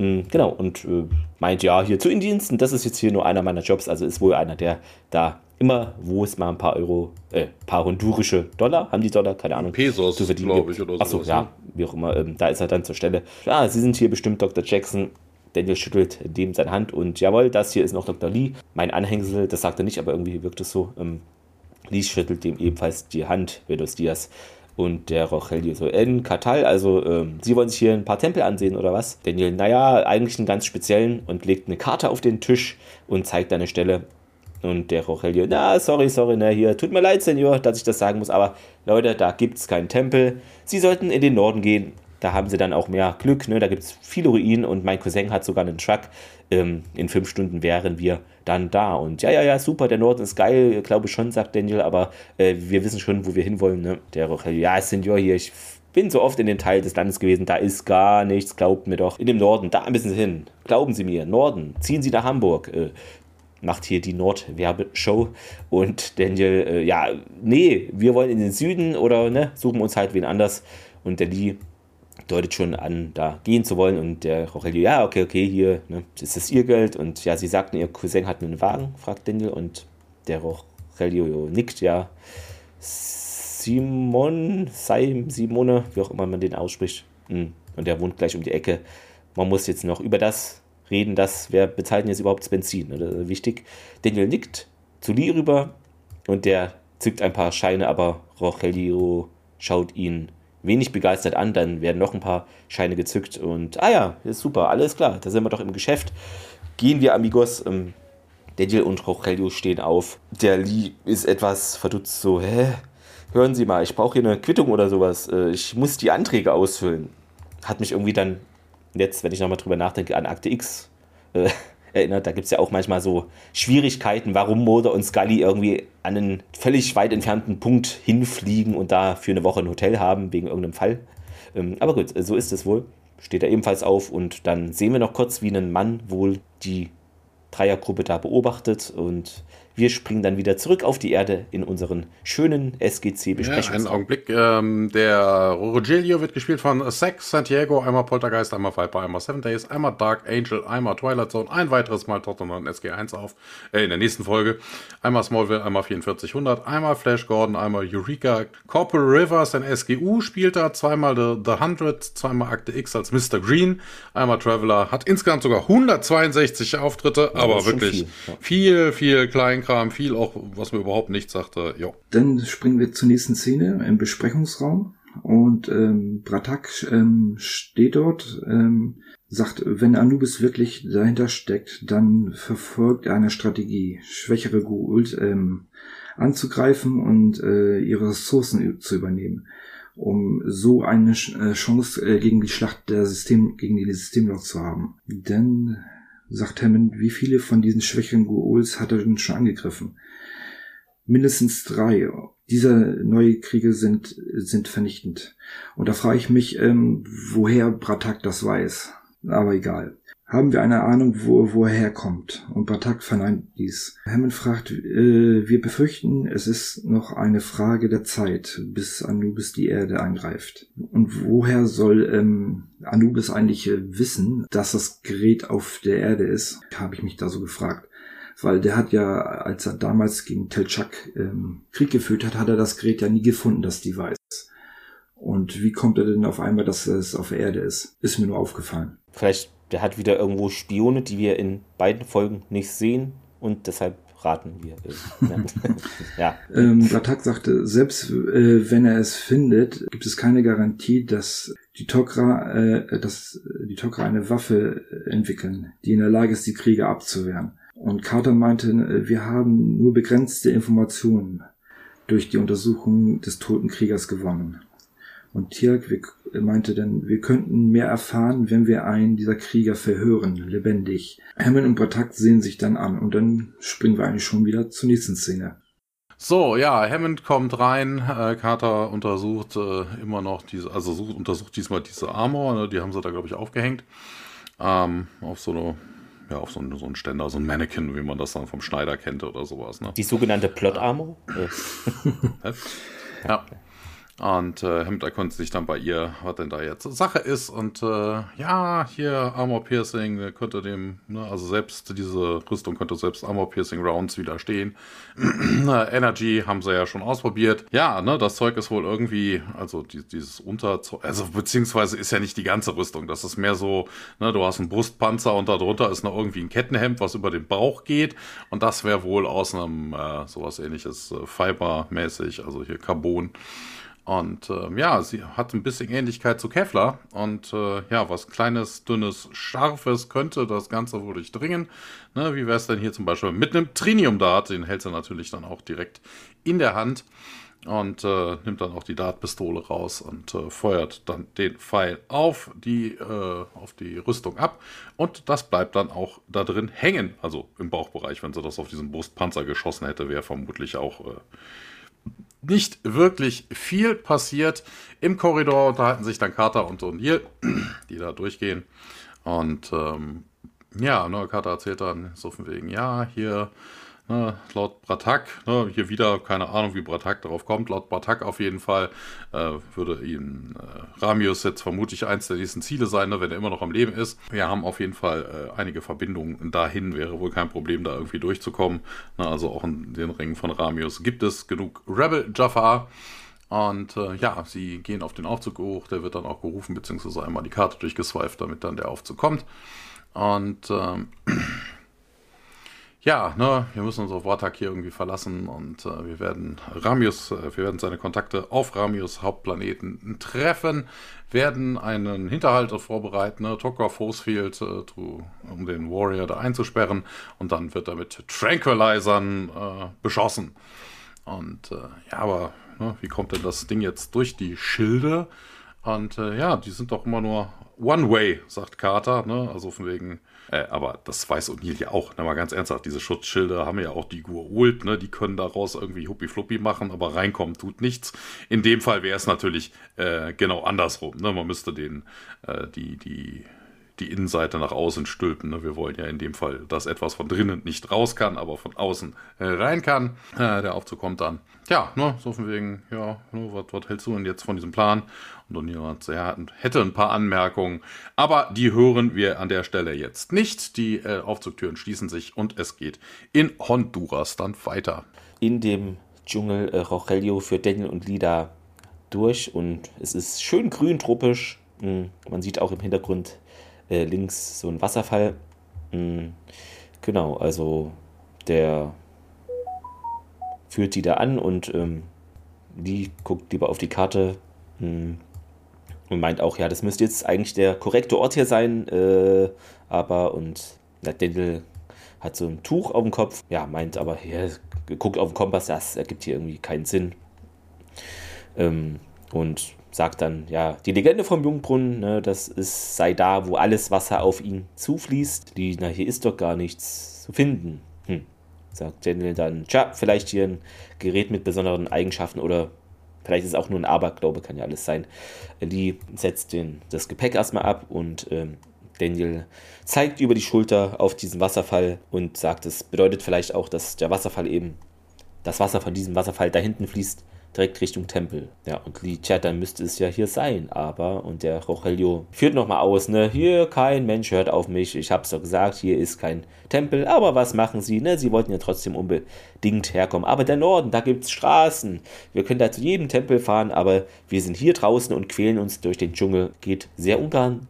S1: Mm, Genau, und äh, meint, ja, hier zu Indiensten, das ist jetzt hier nur einer meiner Jobs, also ist wohl einer, der da immer, wo es mal ein paar Euro, äh, paar hondurische Dollar, haben die Dollar, keine Ahnung,
S2: Pesos,
S1: zu verdienen
S2: glaube ich, oder
S1: Achso,
S2: sowas,
S1: ja,
S2: ne?
S1: wie auch immer, ähm, da ist er dann zur Stelle. Ja, Sie sind hier bestimmt Dr. Jackson. Daniel schüttelt dem seine Hand und jawohl, das hier ist noch Dr. Lee. Mein Anhängsel, das sagt er nicht, aber irgendwie wirkt es so. Ähm, Lee schüttelt dem ebenfalls die Hand, Vedos Diaz. Und der Rogelio so, en Katal, also ähm, Sie wollen sich hier ein paar Tempel ansehen oder was? Daniel, naja, eigentlich einen ganz speziellen und legt eine Karte auf den Tisch und zeigt eine Stelle. Und der Rogelio, na, sorry, sorry, ne, hier, tut mir leid, Senior, dass ich das sagen muss, aber Leute, da gibt es keinen Tempel. Sie sollten in den Norden gehen. Da haben sie dann auch mehr Glück, ne? Da gibt es viele Ruinen und mein Cousin hat sogar einen Truck. Ähm, in fünf Stunden wären wir dann da. Und ja, ja, ja, super, der Norden ist geil, glaube ich schon, sagt Daniel, aber äh, wir wissen schon, wo wir hinwollen, ne? Der Rogelio, ja, Senior hier, ich bin so oft in dem Teil des Landes gewesen, da ist gar nichts, glaubt mir doch. In dem Norden, da müssen Sie hin. Glauben Sie mir, Norden, ziehen Sie nach Hamburg. Äh, macht hier die Nordwerbeshow und Daniel, äh, ja, nee, wir wollen in den Süden oder ne, suchen uns halt wen anders. Und der Lee deutet schon an, da gehen zu wollen und der Rogelio, ja, okay, okay, hier, ne, das ist ihr Geld und ja, sie sagten, ihr Cousin hat einen Wagen, fragt Daniel und der Rogelio nickt, ja, Simon, Sim, Simone, wie auch immer man den ausspricht, Hm. und der wohnt gleich um die Ecke. Man muss jetzt noch über das reden, das, wer bezahlt jetzt überhaupt das Benzin, oder? wichtig. Daniel nickt zu Lee rüber und der zückt ein paar Scheine, aber Rogelio schaut ihn wenig begeistert an, dann werden noch ein paar Scheine gezückt und, ah ja, ist super, alles klar, da sind wir doch im Geschäft. Gehen wir, Amigos. Ähm, Daniel und Rogelio stehen auf. Der Lee ist etwas verdutzt, so, hä? Hören Sie mal, ich brauche hier eine Quittung oder sowas. Äh, Ich muss die Anträge ausfüllen. Hat mich irgendwie dann, jetzt, wenn ich nochmal drüber nachdenke, an Akte X äh, erinnert. Da gibt es ja auch manchmal so Schwierigkeiten, warum Mulder und Scully irgendwie an einen völlig weit entfernten Punkt hinfliegen und da für eine Woche ein Hotel haben, wegen irgendeinem Fall. Ähm, aber gut, so ist es wohl. Steht er ebenfalls auf und dann sehen wir noch kurz, wie ein Mann wohl die Dreiergruppe da beobachtet und wir springen dann wieder zurück auf die Erde in unseren schönen SGC-Besprechungsraum.
S2: Ja, einen Augenblick. Ähm, der Rogelio wird gespielt von Sex Santiago, einmal Poltergeist, einmal Viper, einmal Seven Days, einmal Dark Angel, einmal Twilight Zone, ein weiteres Mal in SG1 auf, äh, in der nächsten Folge. Einmal Smallville, einmal 4400, einmal Flash Gordon, einmal Eureka. Corporal Rivers, ein SGU, spielt er zweimal The, The Hundred, zweimal Akte X als Mr. Green, einmal Traveler, hat insgesamt sogar 162 Auftritte, ja, aber wirklich viel, ja. viel, viel Kleinkram Kram, viel auch, was mir überhaupt nichts sagte. Ja.
S3: Dann springen wir zur nächsten Szene im Besprechungsraum und ähm, Bratak ähm, steht dort, ähm, sagt, wenn Anubis wirklich dahinter steckt, dann verfolgt er eine Strategie, schwächere Goult ähm, anzugreifen und äh, ihre Ressourcen zu übernehmen, um so eine äh, Chance äh, gegen die Schlacht der System, gegen die Systemloch zu haben. Denn sagt Hammond, wie viele von diesen schwächeren Go'uls hat er denn schon angegriffen? Mindestens drei. Diese neue Kriege sind, sind vernichtend. Und da frage ich mich, ähm, woher Bratak das weiß. Aber egal. Haben wir eine Ahnung, wo, wo er herkommt? Und Batak verneint dies. Hammond fragt, äh, wir befürchten, es ist noch eine Frage der Zeit, bis Anubis die Erde angreift. Und woher soll ähm, Anubis eigentlich äh, wissen, dass das Gerät auf der Erde ist? Habe ich mich da so gefragt. Weil der hat ja, als er damals gegen Telchak ähm, Krieg geführt hat, hat er das Gerät ja nie gefunden, das Device. Und wie kommt er denn auf einmal, dass es auf der Erde ist? Ist mir nur aufgefallen.
S1: Vielleicht der hat wieder irgendwo Spione, die wir in beiden Folgen nicht sehen und deshalb raten wir.
S3: ja. Ähm, Batak sagte, selbst äh, wenn er es findet, gibt es keine Garantie, dass die Tok'ra, äh, dass die Tok'ra eine Waffe entwickeln, die in der Lage ist, die Krieger abzuwehren. Und Carter meinte, äh, wir haben nur begrenzte Informationen durch die Untersuchung des toten Kriegers gewonnen. Und Tirk meinte dann, wir könnten mehr erfahren, wenn wir einen dieser Krieger verhören, lebendig. Hammond und Bratak sehen sich dann an und dann springen wir eigentlich schon wieder zur nächsten Szene.
S2: So, ja, Hammond kommt rein, äh, Carter untersucht äh, immer noch diese, also sucht, untersucht diesmal diese Armor, ne, die haben sie da, glaube ich, aufgehängt. Ähm, auf so eine, ja, auf so, eine, so einen Ständer, so ein Mannequin, wie man das dann vom Schneider kennt oder sowas. Ne?
S1: Die sogenannte Plot Armor?
S2: ja. Und äh, Hemd erkundigt sich dann bei ihr, was denn da jetzt Sache ist. Und äh, ja, hier Armor Piercing könnte dem, ne, also selbst diese Rüstung könnte selbst Armor Piercing Rounds widerstehen. Energy haben sie ja schon ausprobiert. Ja, ne, das Zeug ist wohl irgendwie, also die, dieses Unterzeug, also beziehungsweise ist ja nicht die ganze Rüstung. Das ist mehr so, ne, du hast einen Brustpanzer und darunter ist noch irgendwie ein Kettenhemd, was über den Bauch geht. Und das wäre wohl aus einem äh, sowas ähnliches, äh, Fiber-mäßig, also hier Carbon. Und äh, ja, sie hat ein bisschen Ähnlichkeit zu Kevlar. Und äh, ja, was kleines, dünnes, scharfes könnte das Ganze wohl durchdringen. Ne, wie wäre es denn hier zum Beispiel mit einem Trinium-Dart? Den hält sie natürlich dann auch direkt in der Hand. Und äh, nimmt dann auch die Dartpistole raus und äh, feuert dann den Pfeil auf die, äh, auf die Rüstung ab. Und das bleibt dann auch da drin hängen. Also im Bauchbereich. Wenn sie das auf diesen Brustpanzer geschossen hätte, wäre vermutlich auch äh, nicht wirklich viel passiert. Im Korridor unterhalten sich dann Carter und O'Neill, die da durchgehen. Und ähm, ja, ne, Carter erzählt dann so von wegen, ja, hier Ne, laut Bratak, ne, hier wieder, keine Ahnung, wie Bratak darauf kommt, laut Bratak auf jeden Fall äh, würde ihm äh, Ramius jetzt vermutlich eins der nächsten Ziele sein, ne, wenn er immer noch am Leben ist. Wir haben auf jeden Fall äh, einige Verbindungen dahin, wäre wohl kein Problem, da irgendwie durchzukommen. Ne, also auch in den Ringen von Ramius gibt es genug Rebel Jafar. Und äh, ja, sie gehen auf den Aufzug hoch, der wird dann auch gerufen, beziehungsweise einmal die Karte durchgeswiped, damit dann der Aufzug kommt. Und ähm, ja, ne, wir müssen uns auf hier irgendwie verlassen und äh, wir werden Ramius, äh, wir werden seine Kontakte auf Ramius Hauptplaneten treffen, werden einen Hinterhalt vorbereiten, ne, Tokra Forcefield, äh, um den Warrior da einzusperren und dann wird er mit Tranquilizern äh, beschossen. Und äh, ja, aber ne, wie kommt denn das Ding jetzt durch die Schilde? Und äh, ja, die sind doch immer nur One Way, sagt Carter, ne? Also von wegen, äh, aber das weiß O'Neill ja auch, ne? mal ganz ernsthaft, diese Schutzschilde haben ja auch die Gua'uld, ne? Die können daraus irgendwie Huppi-Fluppi machen, aber reinkommen tut nichts. In dem Fall wäre es natürlich äh, genau andersrum, ne? Man müsste den, äh, die, die die Innenseite nach außen stülpen. Ne? Wir wollen ja in dem Fall, dass etwas von drinnen nicht raus kann, aber von außen äh, rein kann. Äh, der Aufzug kommt dann. Ja, ne, so von wegen, ja, ne, was hältst du denn jetzt von diesem Plan? O'Neill ja, hätte ein paar Anmerkungen, aber die hören wir an der Stelle jetzt nicht. Die äh, Aufzugtüren schließen sich und es geht in Honduras dann weiter.
S1: In dem Dschungel äh, Rogelio führt Daniel und Lida durch und es ist schön grün, tropisch. Hm, man sieht auch im Hintergrund äh, links so ein Wasserfall. Mhm. Genau, also der führt die da an und ähm, die guckt lieber auf die Karte mh, und meint auch, ja, das müsste jetzt eigentlich der korrekte Ort hier sein, äh, aber und der Daniel hat so ein Tuch auf dem Kopf, ja, meint aber, ja, guckt auf den Kompass, das ergibt hier irgendwie keinen Sinn. Ähm, und sagt dann, ja, die Legende vom Jungbrunnen, ne, das ist, sei da, wo alles Wasser auf ihn zufließt. Die, na, hier ist doch gar nichts zu finden. Hm. Sagt Daniel dann, tja, vielleicht hier ein Gerät mit besonderen Eigenschaften oder vielleicht ist es auch nur ein Aberglaube, kann ja alles sein. Die setzt den, das Gepäck erstmal ab und ähm, Daniel zeigt über die Schulter auf diesen Wasserfall und sagt, es bedeutet vielleicht auch, dass der Wasserfall eben, das Wasser von diesem Wasserfall da hinten fließt direkt Richtung Tempel. Ja, und Lee dann müsste es ja hier sein, aber, und der Rogelio führt nochmal aus, ne, hier kein Mensch hört auf mich, ich hab's doch gesagt, hier ist kein Tempel, aber was machen sie, ne, sie wollten ja trotzdem unbedingt herkommen, aber der Norden, da gibt's Straßen, wir können da zu jedem Tempel fahren, aber wir sind hier draußen und quälen uns durch den Dschungel, geht sehr Ungarn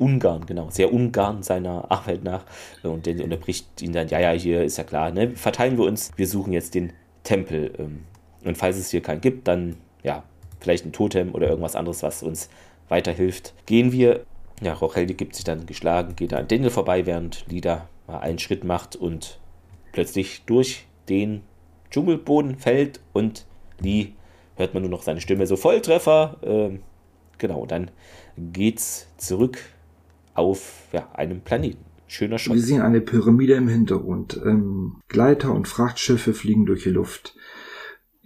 S1: Ungarn, genau, sehr Ungarn seiner Arbeit nach. Und der unterbricht ihn dann, ja, ja, hier ist ja klar, ne? Verteilen wir uns, wir suchen jetzt den Tempel. Ähm, und falls es hier keinen gibt, dann ja, vielleicht ein Totem oder irgendwas anderes, was uns weiterhilft. Gehen wir. Ja, Rochelde gibt sich dann geschlagen, geht an Daniel vorbei, während Lida mal einen Schritt macht und plötzlich durch den Dschungelboden fällt und Lee hört man nur noch seine Stimme so Volltreffer. Ähm, genau, dann geht's zurück auf ja, einem Planeten. Schöner Shot.
S3: Wir sehen eine Pyramide im Hintergrund. Ähm, Gleiter und Frachtschiffe fliegen durch die Luft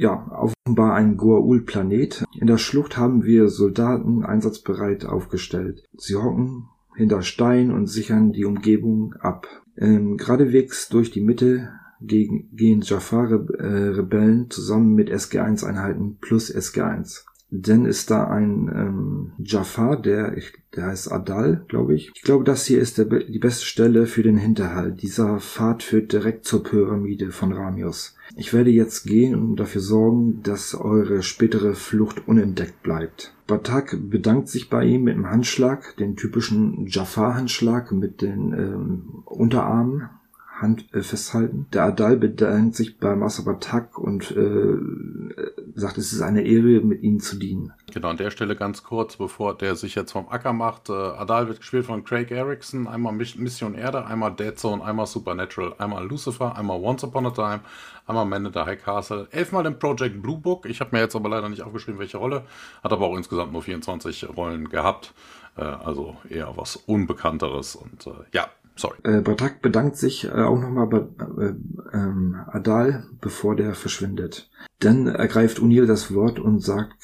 S3: ja, offenbar ein Goa'uld-Planet. In der Schlucht haben wir Soldaten einsatzbereit aufgestellt. Sie hocken hinter Stein und sichern die Umgebung ab. Ähm, geradewegs durch die Mitte gegen, gehen Jafar-Rebellen zusammen mit SG-1-Einheiten plus SG-1. Denn ist da ein ähm, Jafar, der, der heißt Adal, glaube ich. Ich glaube, das hier ist der, die beste Stelle für den Hinterhalt. Dieser Pfad führt direkt zur Pyramide von Ramios. Ich werde jetzt gehen und dafür sorgen, dass eure spätere Flucht unentdeckt bleibt. Batak bedankt sich bei ihm mit einem Handschlag, den typischen Jafar-Handschlag mit den ähm, Unterarmen Hand äh, festhalten. Der Adal bedankt sich bei Master Batak und äh, sagt, es ist eine Ehre, mit ihnen zu dienen.
S2: Genau, an der Stelle ganz kurz, bevor der sich jetzt vom Acker macht. Äh, Adal wird gespielt von Craig Erickson, einmal Mission Erde, einmal Dead Zone, einmal Supernatural, einmal Lucifer, einmal Once Upon a Time, einmal Man in the High Castle, elfmal im Project Blue Book. Ich habe mir jetzt aber leider nicht aufgeschrieben, welche Rolle. Hat aber auch insgesamt nur 24 Rollen gehabt. Äh, also eher was Unbekannteres und äh, ja, Sorry.
S3: Äh, Batak bedankt sich äh, auch nochmal bei äh, ähm, Adal, bevor der verschwindet. Dann ergreift O'Neill das Wort und sagt,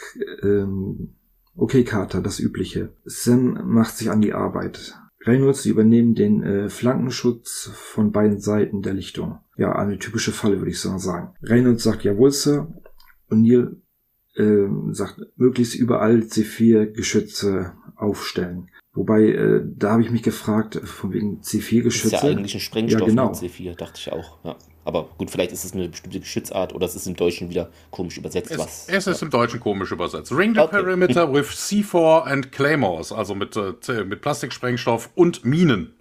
S3: ähm, okay Carter, das Übliche. Sam macht sich an die Arbeit. Reynolds übernehmen den äh, Flankenschutz von beiden Seiten der Lichtung. Ja, eine typische Falle, würde ich so sagen. Reynolds sagt, jawohl, Sir. O'Neill äh, sagt, möglichst überall C4-Geschütze aufstellen. Wobei, äh, da habe ich mich gefragt, von wegen C4-Geschütze.
S1: Ist ja eigentlich ein Sprengstoff ja, genau. mit C4, dachte ich auch. Ja. Aber gut, vielleicht ist es eine bestimmte Geschützart oder es ist im Deutschen wieder komisch übersetzt.
S2: Es,
S1: was,
S2: es ist im Deutschen komisch übersetzt. Ring the okay. Perimeter with C4 and Claymores, also mit, äh, mit Plastiksprengstoff und Minen.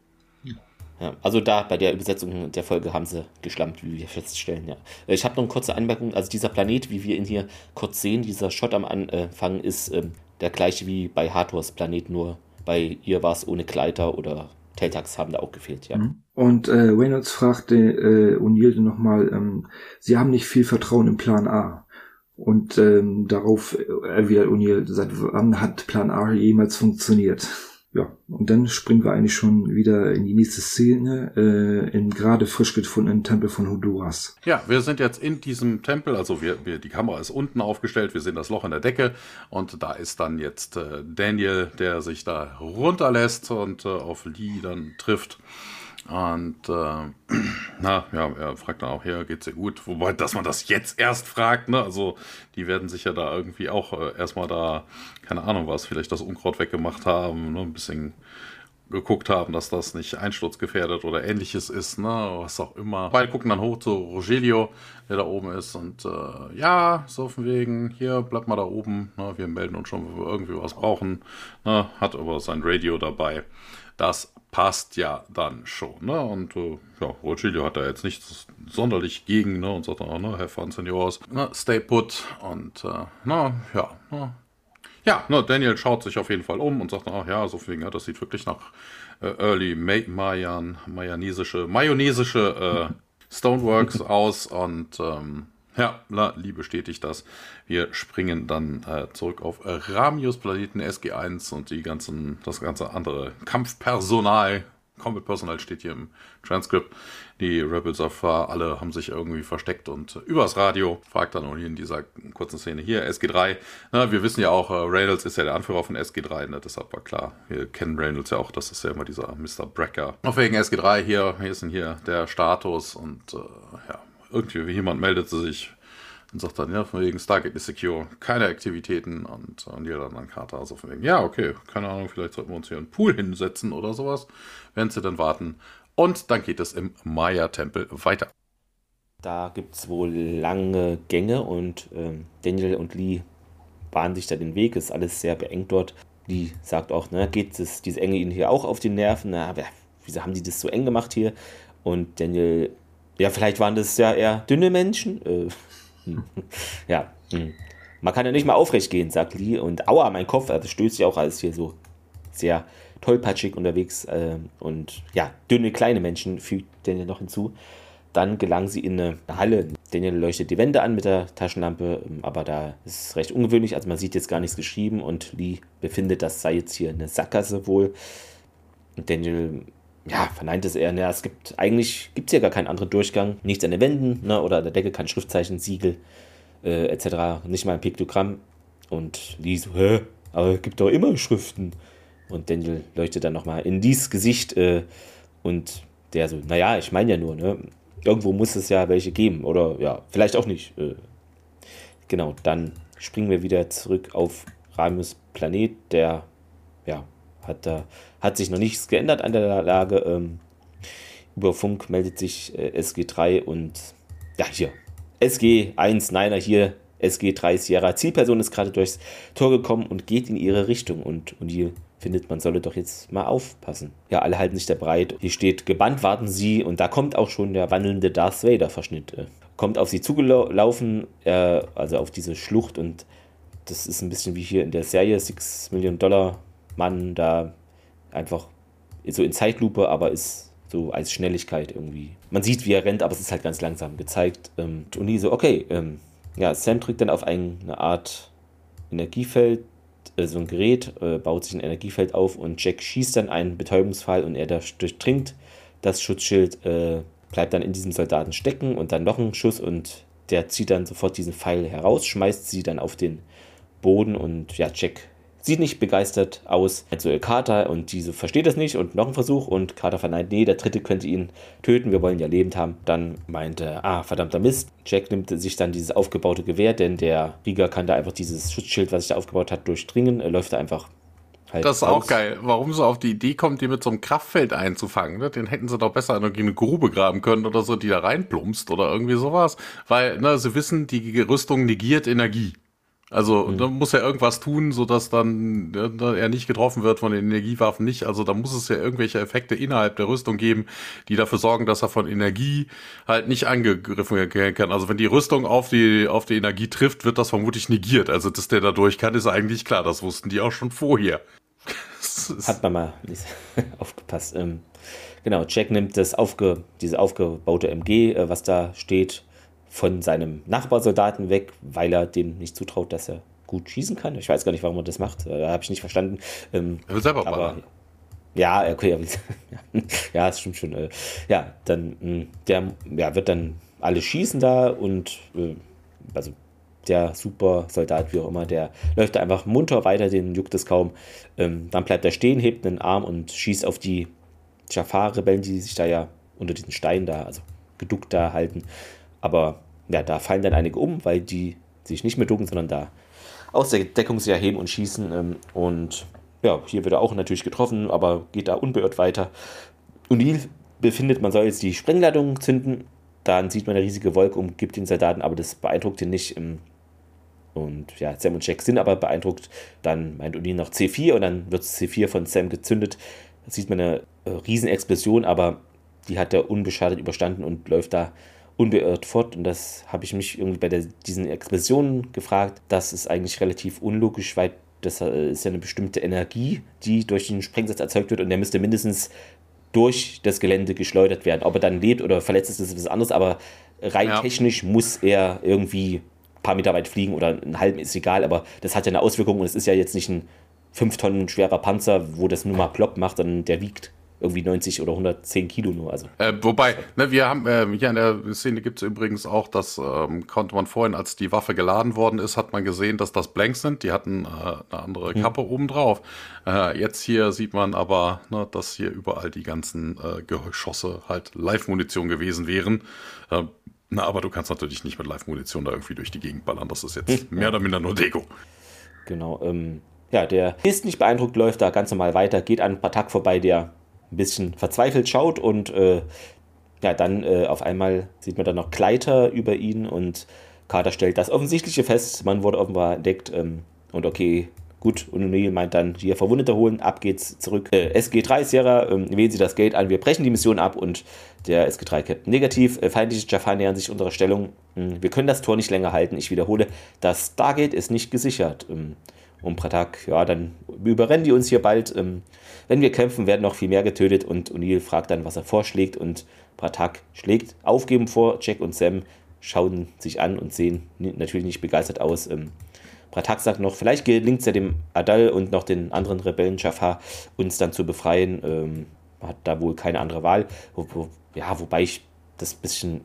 S1: Ja, also da bei der Übersetzung der Folge haben sie geschlampt, wie wir feststellen. Ja. Ich habe noch eine kurze Anmerkung. Also dieser Planet, wie wir ihn hier kurz sehen, dieser Shot am Anfang ist ähm, der gleiche wie bei Hathors Planet, nur bei ihr war es ohne Gleiter oder Teltax haben da auch gefehlt, ja. Mhm.
S3: Und äh, Reynolds fragte äh, O'Neill nochmal, ähm, sie haben nicht viel Vertrauen im Plan A. Und ähm, darauf erwidert O'Neill, seit wann hat Plan A jemals funktioniert? Ja, und dann springen wir eigentlich schon wieder in die nächste Szene, äh, im gerade frisch gefundenen Tempel von Honduras.
S2: Ja, wir sind jetzt in diesem Tempel, also wir, wir, die Kamera ist unten aufgestellt, wir sehen das Loch in der Decke und da ist dann jetzt äh, Daniel, der sich da runterlässt und äh, auf Lee dann trifft. Und äh, na, ja, er fragt dann auch, ja, geht's dir gut? Wobei, dass man das jetzt erst fragt, ne? Also, die werden sich ja da irgendwie auch äh, erstmal da, keine Ahnung was, vielleicht das Unkraut weggemacht haben, ne? Ein bisschen geguckt haben, dass das nicht einsturzgefährdet oder ähnliches ist, ne? Was auch immer. Beide gucken dann hoch zu Rogelio, der da oben ist und äh, ja, so von wegen, hier, bleib mal da oben, ne? Wir melden uns schon, wenn wir irgendwie was brauchen. Ne? Hat aber sein Radio dabei. Das passt ja dann schon. Ne? Und äh, ja, Rogelio hat da jetzt nichts sonderlich gegen ne? und sagt auch, ne, Have fun, Senores, ne? stay put. Und äh, na, ja, na. ja, ne, Daniel schaut sich auf jeden Fall um und sagt, ach ja, so viel, ja, das sieht wirklich nach äh, Early Mayan, mayanesische, mayonesische äh, Stoneworks aus und ähm, ja, Lee bestätigt das. Wir springen dann äh, zurück auf äh, Ramius Planeten SG1 und die ganzen, das ganze andere Kampfpersonal. Combat Personal steht hier im Transkript. Die Rebels of Far, alle haben sich irgendwie versteckt und übers Radio fragt dann auch hier in dieser kurzen Szene hier SG3. Na, wir wissen ja auch, äh, Reynolds ist ja der Anführer von SG3, ne? deshalb war klar. Wir kennen Reynolds ja auch, das ist ja immer dieser Mr. Brecker. Auf wegen SG3 hier, hier ist hier der Status und äh, ja, irgendwie jemand meldet sich und sagt dann, ja, von wegen Stargate ist secure, keine Aktivitäten und, und jeder dann Karte, also von wegen, ja, okay, keine Ahnung, vielleicht sollten wir uns hier einen Pool hinsetzen oder sowas, während sie dann warten. Und dann geht es im Maya-Tempel weiter.
S1: Da gibt es wohl lange Gänge und ähm, Daniel und Lee bahnen sich da den Weg, ist alles sehr beengt dort. Lee sagt auch, ne, geht das, diese Enge ihnen hier auch auf die Nerven? Na, wieso haben die das so eng gemacht hier? Und Daniel ja, vielleicht waren das ja eher dünne Menschen. Äh, hm. ja, hm. man kann ja nicht mal aufrecht gehen, sagt Lee. Und aua, mein Kopf, also stößt ja auch alles hier so sehr tollpatschig unterwegs. Äh, und ja, dünne kleine Menschen fügt Daniel noch hinzu. Dann gelangen sie in eine Halle. Daniel leuchtet die Wände an mit der Taschenlampe, ähm, aber da ist es recht ungewöhnlich. Also man sieht jetzt gar nichts geschrieben und Lee befindet, das sei jetzt hier eine Sackgasse wohl. Daniel ja, verneint es eher. Ne, es gibt eigentlich gibt es ja gar keinen anderen Durchgang. Nichts an den Wänden ne, oder an der Decke, kein Schriftzeichen, Siegel äh, etc. Nicht mal ein Piktogramm. Und Lee so, hä? Aber es gibt doch immer Schriften. Und Daniel leuchtet dann nochmal in dieses Gesicht äh, und der so, naja, ich meine ja nur, ne? Irgendwo muss es ja welche geben. Oder ja, vielleicht auch nicht. Äh, genau, dann springen wir wieder zurück auf Ramus Planet, der ja hat, da, hat sich noch nichts geändert an der Lage. Ähm, über Funk meldet sich äh, SG3 und ja, hier. SG1, Niner hier, SG3 Sierra. Zielperson ist gerade durchs Tor gekommen und geht in ihre Richtung. Und, und hier findet, man solle doch jetzt mal aufpassen. Ja, alle halten sich da breit. Hier steht, gebannt warten sie. Und da kommt auch schon der wandelnde Darth Vader-Verschnitt. Äh, kommt auf sie zugelaufen, äh, also auf diese Schlucht. Und das ist ein bisschen wie hier in der Serie 6 Millionen Dollar man da einfach so in Zeitlupe, aber ist so als Schnelligkeit irgendwie. Man sieht, wie er rennt, aber es ist halt ganz langsam gezeigt. Ähm, und die so, okay, ähm, ja, Sam drückt dann auf eine Art Energiefeld, äh, so ein Gerät, äh, baut sich ein Energiefeld auf und Jack schießt dann einen Betäubungsfall und er durchdringt das Schutzschild, äh, bleibt dann in diesem Soldaten stecken und dann noch ein Schuss und der zieht dann sofort diesen Pfeil heraus, schmeißt sie dann auf den Boden und ja, Jack sieht nicht begeistert aus. Also Carter und diese versteht das nicht und noch ein Versuch und Carter verneint, nee, der dritte könnte ihn töten, wir wollen ja lebend haben. Dann meinte, ah, verdammter Mist. Jack nimmt sich dann dieses aufgebaute Gewehr, denn der Rieger kann da einfach dieses Schutzschild, was sich da aufgebaut hat, durchdringen. Er läuft da einfach
S2: Halt das ist raus. auch geil. Warum so auf die Idee kommt, die mit so einem Kraftfeld einzufangen? Ne? Den hätten sie doch besser in eine Grube graben können oder so, die da reinplumpst oder irgendwie sowas. Weil ne, sie wissen, die Rüstung negiert Energie. Also mhm. da muss er irgendwas tun, sodass dann äh, er nicht getroffen wird von den Energiewaffen nicht. Also da muss es ja irgendwelche Effekte innerhalb der Rüstung geben, die dafür sorgen, dass er von Energie halt nicht angegriffen werden kann. Also wenn die Rüstung auf die auf die Energie trifft, wird das vermutlich negiert. Also dass der da durch kann, ist eigentlich klar. Das wussten die auch schon vorher.
S1: Hat man mal aufgepasst. Ähm, genau, Jack nimmt das aufge, diese aufgebaute MG, äh, was da steht, von seinem Nachbarsoldaten weg, weil er dem nicht zutraut, dass er gut schießen kann. Ich weiß gar nicht, warum er das macht. Äh, habe ich nicht verstanden.
S2: Ähm, er will selber
S1: aber, Ja, okay, ja, das stimmt schon. Äh, ja, dann, hm, der ja, wird dann alle schießen da und äh, also der Super-Soldat, wie auch immer, der läuft da einfach munter weiter, den juckt es kaum. Ähm, dann bleibt er stehen, hebt einen Arm und schießt auf die Jafar-Rebellen, die sich da ja unter diesen Steinen da, also geduckt da halten. Aber ja, da fallen dann einige um, weil die sich nicht mehr ducken, sondern da aus der Deckung sich erheben und schießen. Ähm, und ja, hier wird er auch natürlich getroffen, aber geht da unbeirrt weiter. Neil befindet, man soll jetzt die Sprengladung zünden. Dann sieht man eine riesige Wolke, umgibt den Soldaten, aber das beeindruckt ihn nicht. Ähm, und ja, Sam und Jack sind aber beeindruckt. Dann meint O'Neill noch C4 und dann wird C4 von Sam gezündet. Da sieht man eine äh, Riesenexplosion, aber die hat er unbeschadet überstanden und läuft da unbeirrt fort. Und das habe ich mich irgendwie bei der, diesen Explosionen gefragt. Das ist eigentlich relativ unlogisch, weil das äh, ist ja eine bestimmte Energie, die durch den Sprengsatz erzeugt wird und der müsste mindestens durch das Gelände geschleudert werden. Ob er dann lebt oder verletzt ist, ist was anderes, aber rein ja. technisch muss er irgendwie ein paar Meter weit fliegen oder einen halben, ist egal, aber das hat ja eine Auswirkung und es ist ja jetzt nicht ein 5 Tonnen schwerer Panzer, wo das nur mal plopp macht, sondern der wiegt irgendwie 90 oder 110 Kilo nur. Also.
S2: Äh, wobei, ne, wir haben äh, hier in der Szene gibt es übrigens auch, das ähm, konnte man vorhin, als die Waffe geladen worden ist, hat man gesehen, dass das Blanks sind. Die hatten äh, eine andere hm. Kappe hm. oben drauf. Äh, jetzt hier sieht man aber, ne, dass hier überall die ganzen äh, Geschosse halt Live-Munition gewesen wären. Äh, na, aber du kannst natürlich nicht mit Live-Munition da irgendwie durch die Gegend ballern. Das ist jetzt hm. mehr oder minder nur Deko.
S1: Genau. Ähm, ja, der ist nicht beeindruckt, läuft da ganz normal weiter, geht an Patak vorbei, der ein bisschen verzweifelt schaut und äh, ja, dann äh, auf einmal sieht man dann noch Gleiter über ihn und Carter stellt das Offensichtliche fest, man wurde offenbar entdeckt ähm, und okay, gut, und O'Neill meint dann, hier Verwundete holen, ab geht's zurück. Äh, SG3 Sierra, ähm, wählen Sie das Gate an, wir brechen die Mission ab und der SG3-Captain negativ, äh, feindliche Jafar nähern sich unserer Stellung, ähm, wir können das Tor nicht länger halten, ich wiederhole, das Stargate ist nicht gesichert. Ähm, und Pratak, ja, dann überrennen die uns hier bald. Ähm, wenn wir kämpfen, werden noch viel mehr getötet. Und O'Neill fragt dann, was er vorschlägt. Und Pratak schlägt Aufgeben vor. Jack und Sam schauen sich an und sehen natürlich nicht begeistert aus. Ähm, Pratak sagt noch, vielleicht gelingt es ja dem Adal und noch den anderen Rebellen Jafar, uns dann zu befreien. Ähm, hat da wohl keine andere Wahl. Wo, wo, ja, wobei ich das ein bisschen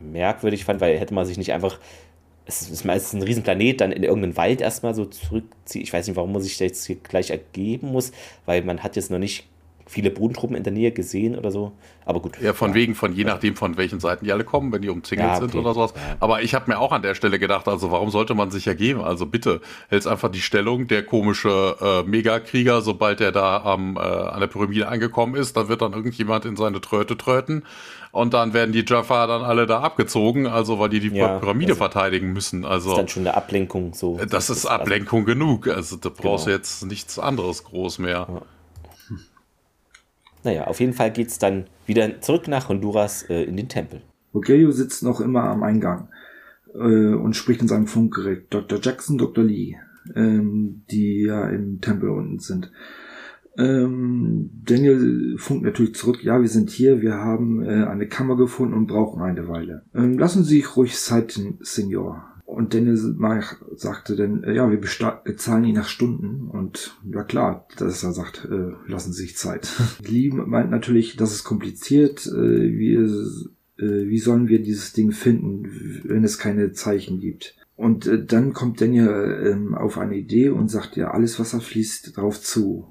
S1: merkwürdig fand, weil hätte man sich nicht einfach es ist meistens ein Riesenplanet, dann in irgendeinen Wald erstmal so zurückzieht. Ich weiß nicht, warum man sich da jetzt hier gleich ergeben muss, weil man hat jetzt noch nicht viele Bodentruppen in der Nähe gesehen oder so. Aber gut.
S2: Ja, von ja. wegen, von je nachdem, von welchen Seiten die alle kommen, wenn die umzingelt ja, okay. sind oder sowas. Aber ich habe mir auch an der Stelle gedacht, also warum sollte man sich ergeben? Also bitte, hältst einfach die Stellung, der komische äh, Megakrieger, sobald er da am, äh, an der Pyramide angekommen ist, dann wird dann irgendjemand in seine Tröte tröten und dann werden die Jaffa dann alle da abgezogen, also weil die die ja, Pyramide also, verteidigen müssen. Also
S1: das ist dann schon eine Ablenkung so.
S2: Das, das ist Ablenkung also, genug. Also da brauchst du genau. jetzt nichts anderes groß mehr. Ja.
S1: Naja, auf jeden Fall geht es dann wieder zurück nach Honduras äh, in den Tempel.
S3: Ogelio sitzt noch immer am Eingang äh, und spricht in seinem Funkgerät. Dr. Jackson, Dr. Lee, ähm, die ja im Tempel unten sind. Ähm, Daniel funkt natürlich zurück, ja, wir sind hier, wir haben äh, eine Kammer gefunden und brauchen eine Weile. Ähm, lassen Sie sich ruhig Zeit, Senior. Und Daniel sagte dann, äh, ja, wir bezahlen ihn nach Stunden. Und ja klar, dass er sagt, äh, lassen Sie sich Zeit. Lee meint natürlich, das ist kompliziert. Äh, wie, äh, wie sollen wir dieses Ding finden, wenn es keine Zeichen gibt? Und äh, dann kommt Daniel ähm, auf eine Idee und sagt, ja, alles Wasser fließt drauf zu.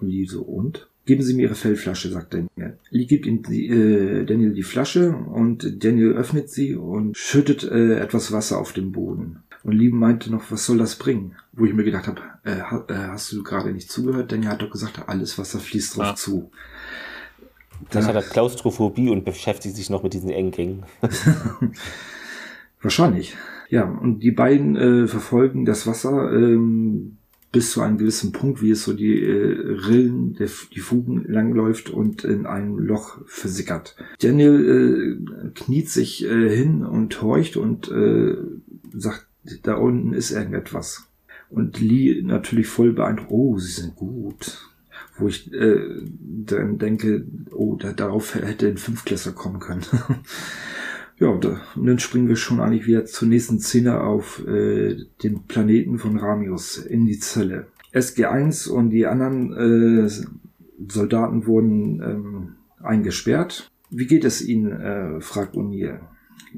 S3: Und Lee so, und? Geben Sie mir Ihre Fellflasche, sagt Daniel. Lee gibt ihm die, äh, Daniel die Flasche und Daniel öffnet sie und schüttet äh, etwas Wasser auf den Boden. Und Lee meinte noch, was soll das bringen? Wo ich mir gedacht habe, äh, äh, hast du gerade nicht zugehört? Daniel hat doch gesagt, alles Wasser fließt drauf ja. zu.
S1: Das hat er Klaustrophobie und beschäftigt sich noch mit diesen Enggängen.
S3: Wahrscheinlich. Ja, und die beiden äh, verfolgen das Wasser ähm, bis zu einem gewissen Punkt, wie es so die äh, Rillen, der, die Fugen langläuft und in einem Loch versickert. Daniel äh, kniet sich äh, hin und horcht und äh, sagt, da unten ist irgendetwas. Und Lee natürlich voll beeindruckt, oh, sie sind gut. Wo ich äh, dann denke, oh, da, darauf hätte ein Fünftklässler kommen können. Ja, und dann springen wir schon eigentlich wieder zur nächsten Szene auf äh, dem Planeten von Ramius in die Zelle. SG1 und die anderen äh, Soldaten wurden ähm, eingesperrt. Wie geht es Ihnen? Äh, fragt O'Neill.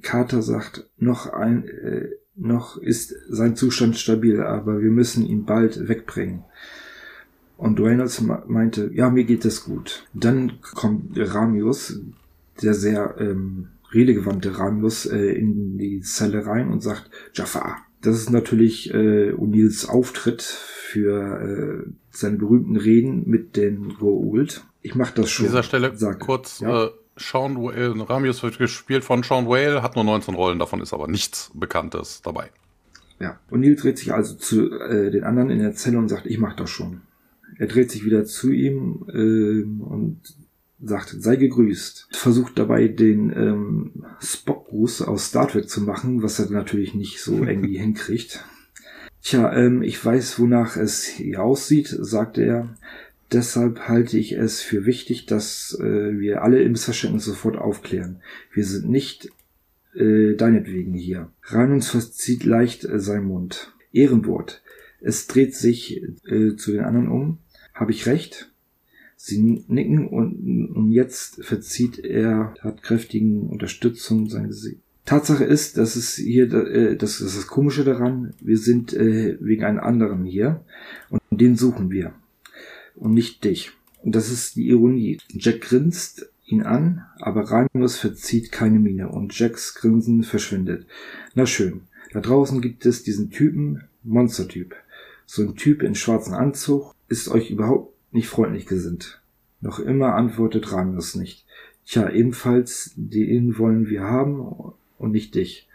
S3: Carter sagt, noch ein, äh, noch ist sein Zustand stabil, aber wir müssen ihn bald wegbringen. Und Reynolds meinte, ja, mir geht es gut. Dann kommt Ramius, der sehr ähm, redegewandte Ramius, äh, in die Zelle rein und sagt, Jafar. Das ist natürlich äh, O'Neills Auftritt für äh, seine berühmten Reden mit den Goa'uld. Ich mach das schon.
S2: An dieser Stelle sag, kurz, ja? äh, Sean Whale, Ramius wird gespielt von Sean Whale, hat nur 19 Rollen, davon ist aber nichts Bekanntes dabei.
S3: Ja, O'Neill dreht sich also zu äh, den anderen in der Zelle und sagt, ich mach das schon. Er dreht sich wieder zu ihm äh, und sagt, sei gegrüßt. Versucht dabei den ähm, Spock-Gruß aus Star Trek zu machen, was er natürlich nicht so irgendwie hinkriegt. Tja, ähm, ich weiß, wonach es hier aussieht, sagte er. Deshalb halte ich es für wichtig, dass äh, wir alle im Missverständnis sofort aufklären. Wir sind nicht äh, deinetwegen hier. Reinunds verzieht leicht äh, sein Mund. Ehrenwort. Es dreht sich äh, zu den anderen um. Habe ich recht? Sie nicken und, und jetzt verzieht er tatkräftigen Unterstützung sein Gesicht. Tatsache ist, dass es hier, äh, das ist das Komische daran, wir sind äh, wegen einem anderen hier und den suchen wir und nicht dich. Und das ist die Ironie. Jack grinst ihn an, aber Ranimus verzieht keine Miene und Jacks Grinsen verschwindet. Na schön. Da draußen gibt es diesen Typen, Monstertyp. So ein Typ in schwarzen Anzug, ist euch überhaupt nicht freundlich gesinnt. Noch immer antwortet Ramius nicht. Tja, ebenfalls den wollen wir haben und nicht dich.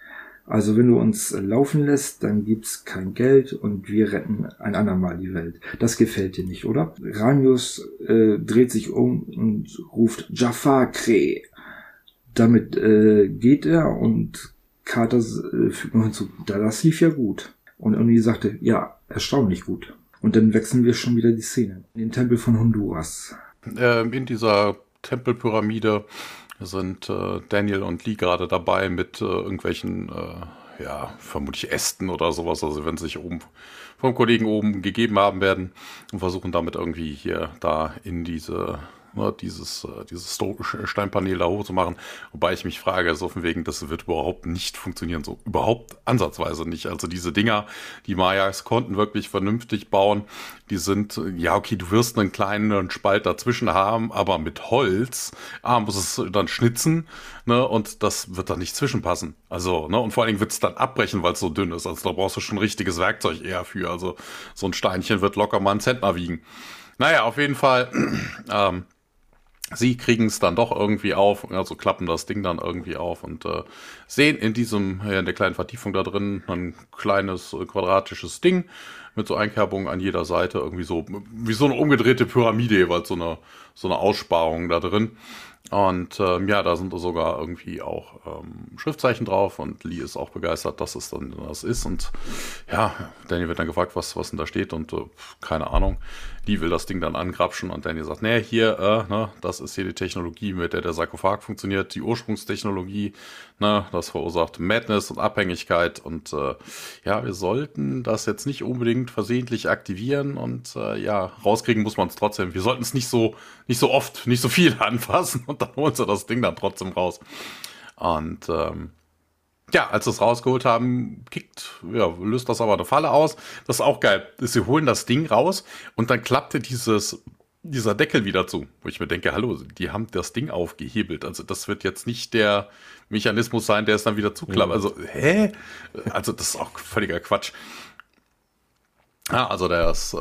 S3: Also wenn du uns laufen lässt, dann gibt's kein Geld und wir retten ein andermal die Welt. Das gefällt dir nicht, oder? Ramius äh, dreht sich um und ruft Jafar Kre. Damit äh, geht er und Carter äh, fügt noch hinzu, da das lief ja gut. Und Uni sagte, ja, erstaunlich gut. Und dann wechseln wir schon wieder die Szene. In den Tempel von Honduras.
S2: Äh, in dieser Tempelpyramide sind äh, Daniel und Lee gerade dabei mit äh, irgendwelchen, äh, ja, vermutlich Ästen oder sowas. Also wenn sie sich oben vom Kollegen oben gegeben haben werden und versuchen damit irgendwie hier da in diese ne, dieses, äh, dieses Steinpanel da hochzumachen. Wobei ich mich frage, so von wegen, das wird überhaupt nicht funktionieren, so überhaupt ansatzweise nicht. Also diese Dinger, die Mayas konnten wirklich vernünftig bauen. Die sind, ja, okay, du wirst einen kleinen Spalt dazwischen haben, aber mit Holz ah, muss es dann schnitzen, ne, und das wird dann nicht zwischenpassen. Also, ne, und vor allen Dingen wird es dann abbrechen, weil es so dünn ist. Also da brauchst du schon richtiges Werkzeug eher für. Also so ein Steinchen wird locker mal einen Zentner wiegen. Naja, auf jeden Fall, ähm, Sie kriegen es dann doch irgendwie auf, also klappen das Ding dann irgendwie auf und äh, sehen in diesem, in der kleinen Vertiefung da drin ein kleines äh, quadratisches Ding mit so Einkerbungen an jeder Seite, irgendwie so wie so eine umgedrehte Pyramide jeweils, so eine, so eine Aussparung da drin. Und ähm, ja, da sind sogar irgendwie auch ähm, Schriftzeichen drauf und Lee ist auch begeistert, dass es dann das ist. Und ja, Danny wird dann gefragt, was, was denn da steht und äh, keine Ahnung. Lee will das Ding dann angrapschen und Danny sagt, nee, hier, äh, ne, das ist hier die Technologie, mit der der Sarkophag funktioniert, die Ursprungstechnologie, ne, das verursacht Madness und Abhängigkeit und äh, ja, wir sollten das jetzt nicht unbedingt versehentlich aktivieren und äh, ja, rauskriegen muss man es trotzdem. Wir sollten es nicht so, nicht so oft, nicht so viel anfassen und dann holen sie das Ding dann trotzdem raus. Und ähm, ja, als sie es rausgeholt haben, kickt, ja, löst das aber eine Falle aus. Das ist auch geil. Sie holen das Ding raus und dann klappte dieses, dieser Deckel wieder zu. Wo ich mir denke, hallo, die haben das Ding aufgehebelt. Also das wird jetzt nicht der Mechanismus sein, der es dann wieder zuklappt. Mhm. Also, hä? Also das ist auch völliger Quatsch. Ja, also der ist äh,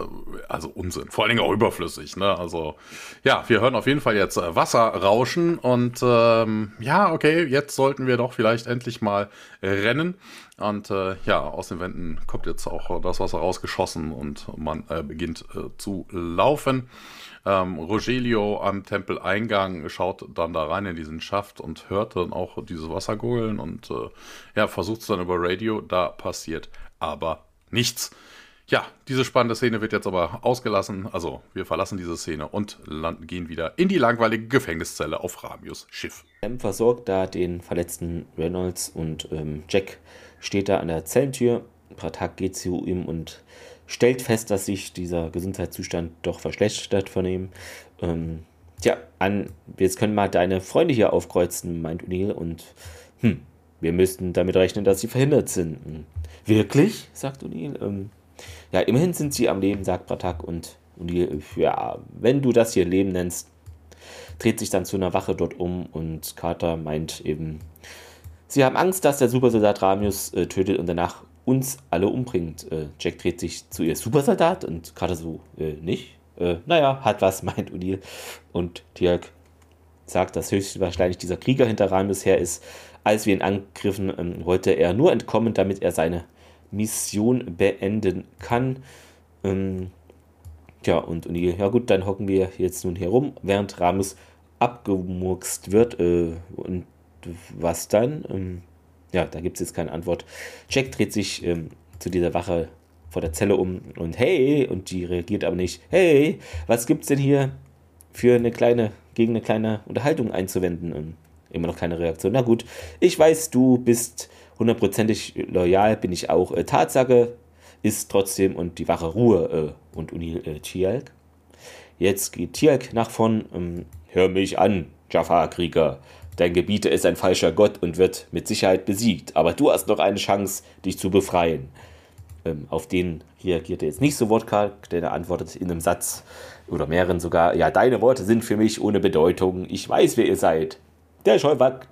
S2: also Unsinn, vor allen Dingen auch überflüssig. Ne? Also ja, wir hören auf jeden Fall jetzt äh, Wasser rauschen und ähm, ja, okay, jetzt sollten wir doch vielleicht endlich mal rennen. Und äh, ja, aus den Wänden kommt jetzt auch das Wasser rausgeschossen und man äh, beginnt äh, zu laufen. Ähm, Rogelio am Tempeleingang schaut dann da rein in diesen Schaft und hört dann auch dieses Wasser gurgeln und äh, ja, versucht es dann über Radio. Da passiert aber nichts. Ja, diese spannende Szene wird jetzt aber ausgelassen. Also, wir verlassen diese Szene und gehen wieder in die langweilige Gefängniszelle auf Ramius Schiff.
S1: Sam versorgt da den verletzten Reynolds und ähm, Jack steht da an der Zellentür. Pratak geht zu ihm und stellt fest, dass sich dieser Gesundheitszustand doch verschlechtert von ihm. Ähm, tja, an, jetzt können wir deine Freunde hier aufkreuzen, meint O'Neill, und hm, wir müssten damit rechnen, dass sie verhindert sind. Hm. Wirklich? sagt O'Neill. Ähm, ja, immerhin sind sie am Leben, sagt Bratak, und O'Neill, ja, wenn du das hier Leben nennst, dreht sich dann zu einer Wache dort um und Carter meint eben, sie haben Angst, dass der Supersoldat Ramius äh, tötet und danach uns alle umbringt. Äh, Jack dreht sich zu ihr Supersoldat und Carter so, äh, nicht? Äh, naja, hat was, meint O'Neill. Und Dirk sagt, dass höchstwahrscheinlich dieser Krieger hinter Ramius her ist. Als wir ihn angriffen, ähm, wollte er nur entkommen, damit er seine Mission beenden kann. Ähm, ja, und O'Neill, ja gut, dann hocken wir jetzt nun hier rum, während Ramius abgemurkst wird. Äh, und was dann? Ähm, ja, da gibt es jetzt keine Antwort. Jack dreht sich ähm, zu dieser Wache vor der Zelle um und hey, und die reagiert aber nicht, hey, was gibt's denn hier für eine kleine, gegen eine kleine Unterhaltung einzuwenden? Und immer noch keine Reaktion. Na gut, ich weiß, du bist hundertprozentig loyal, bin ich auch. Äh, Tatsache ist trotzdem und die Wache Ruhe äh, und Uni äh, Tialk. Jetzt geht Tialk nach vorn. Ähm, Hör mich an, Jafar-Krieger. Dein Gebieter ist ein falscher Gott und wird mit Sicherheit besiegt, aber du hast noch eine Chance, dich zu befreien. Ähm, auf den reagiert er jetzt nicht so wortkarg, denn er antwortet in einem Satz oder mehreren sogar: Ja, deine Worte sind für mich ohne Bedeutung. Ich weiß, wer ihr seid. Der Scheuwat,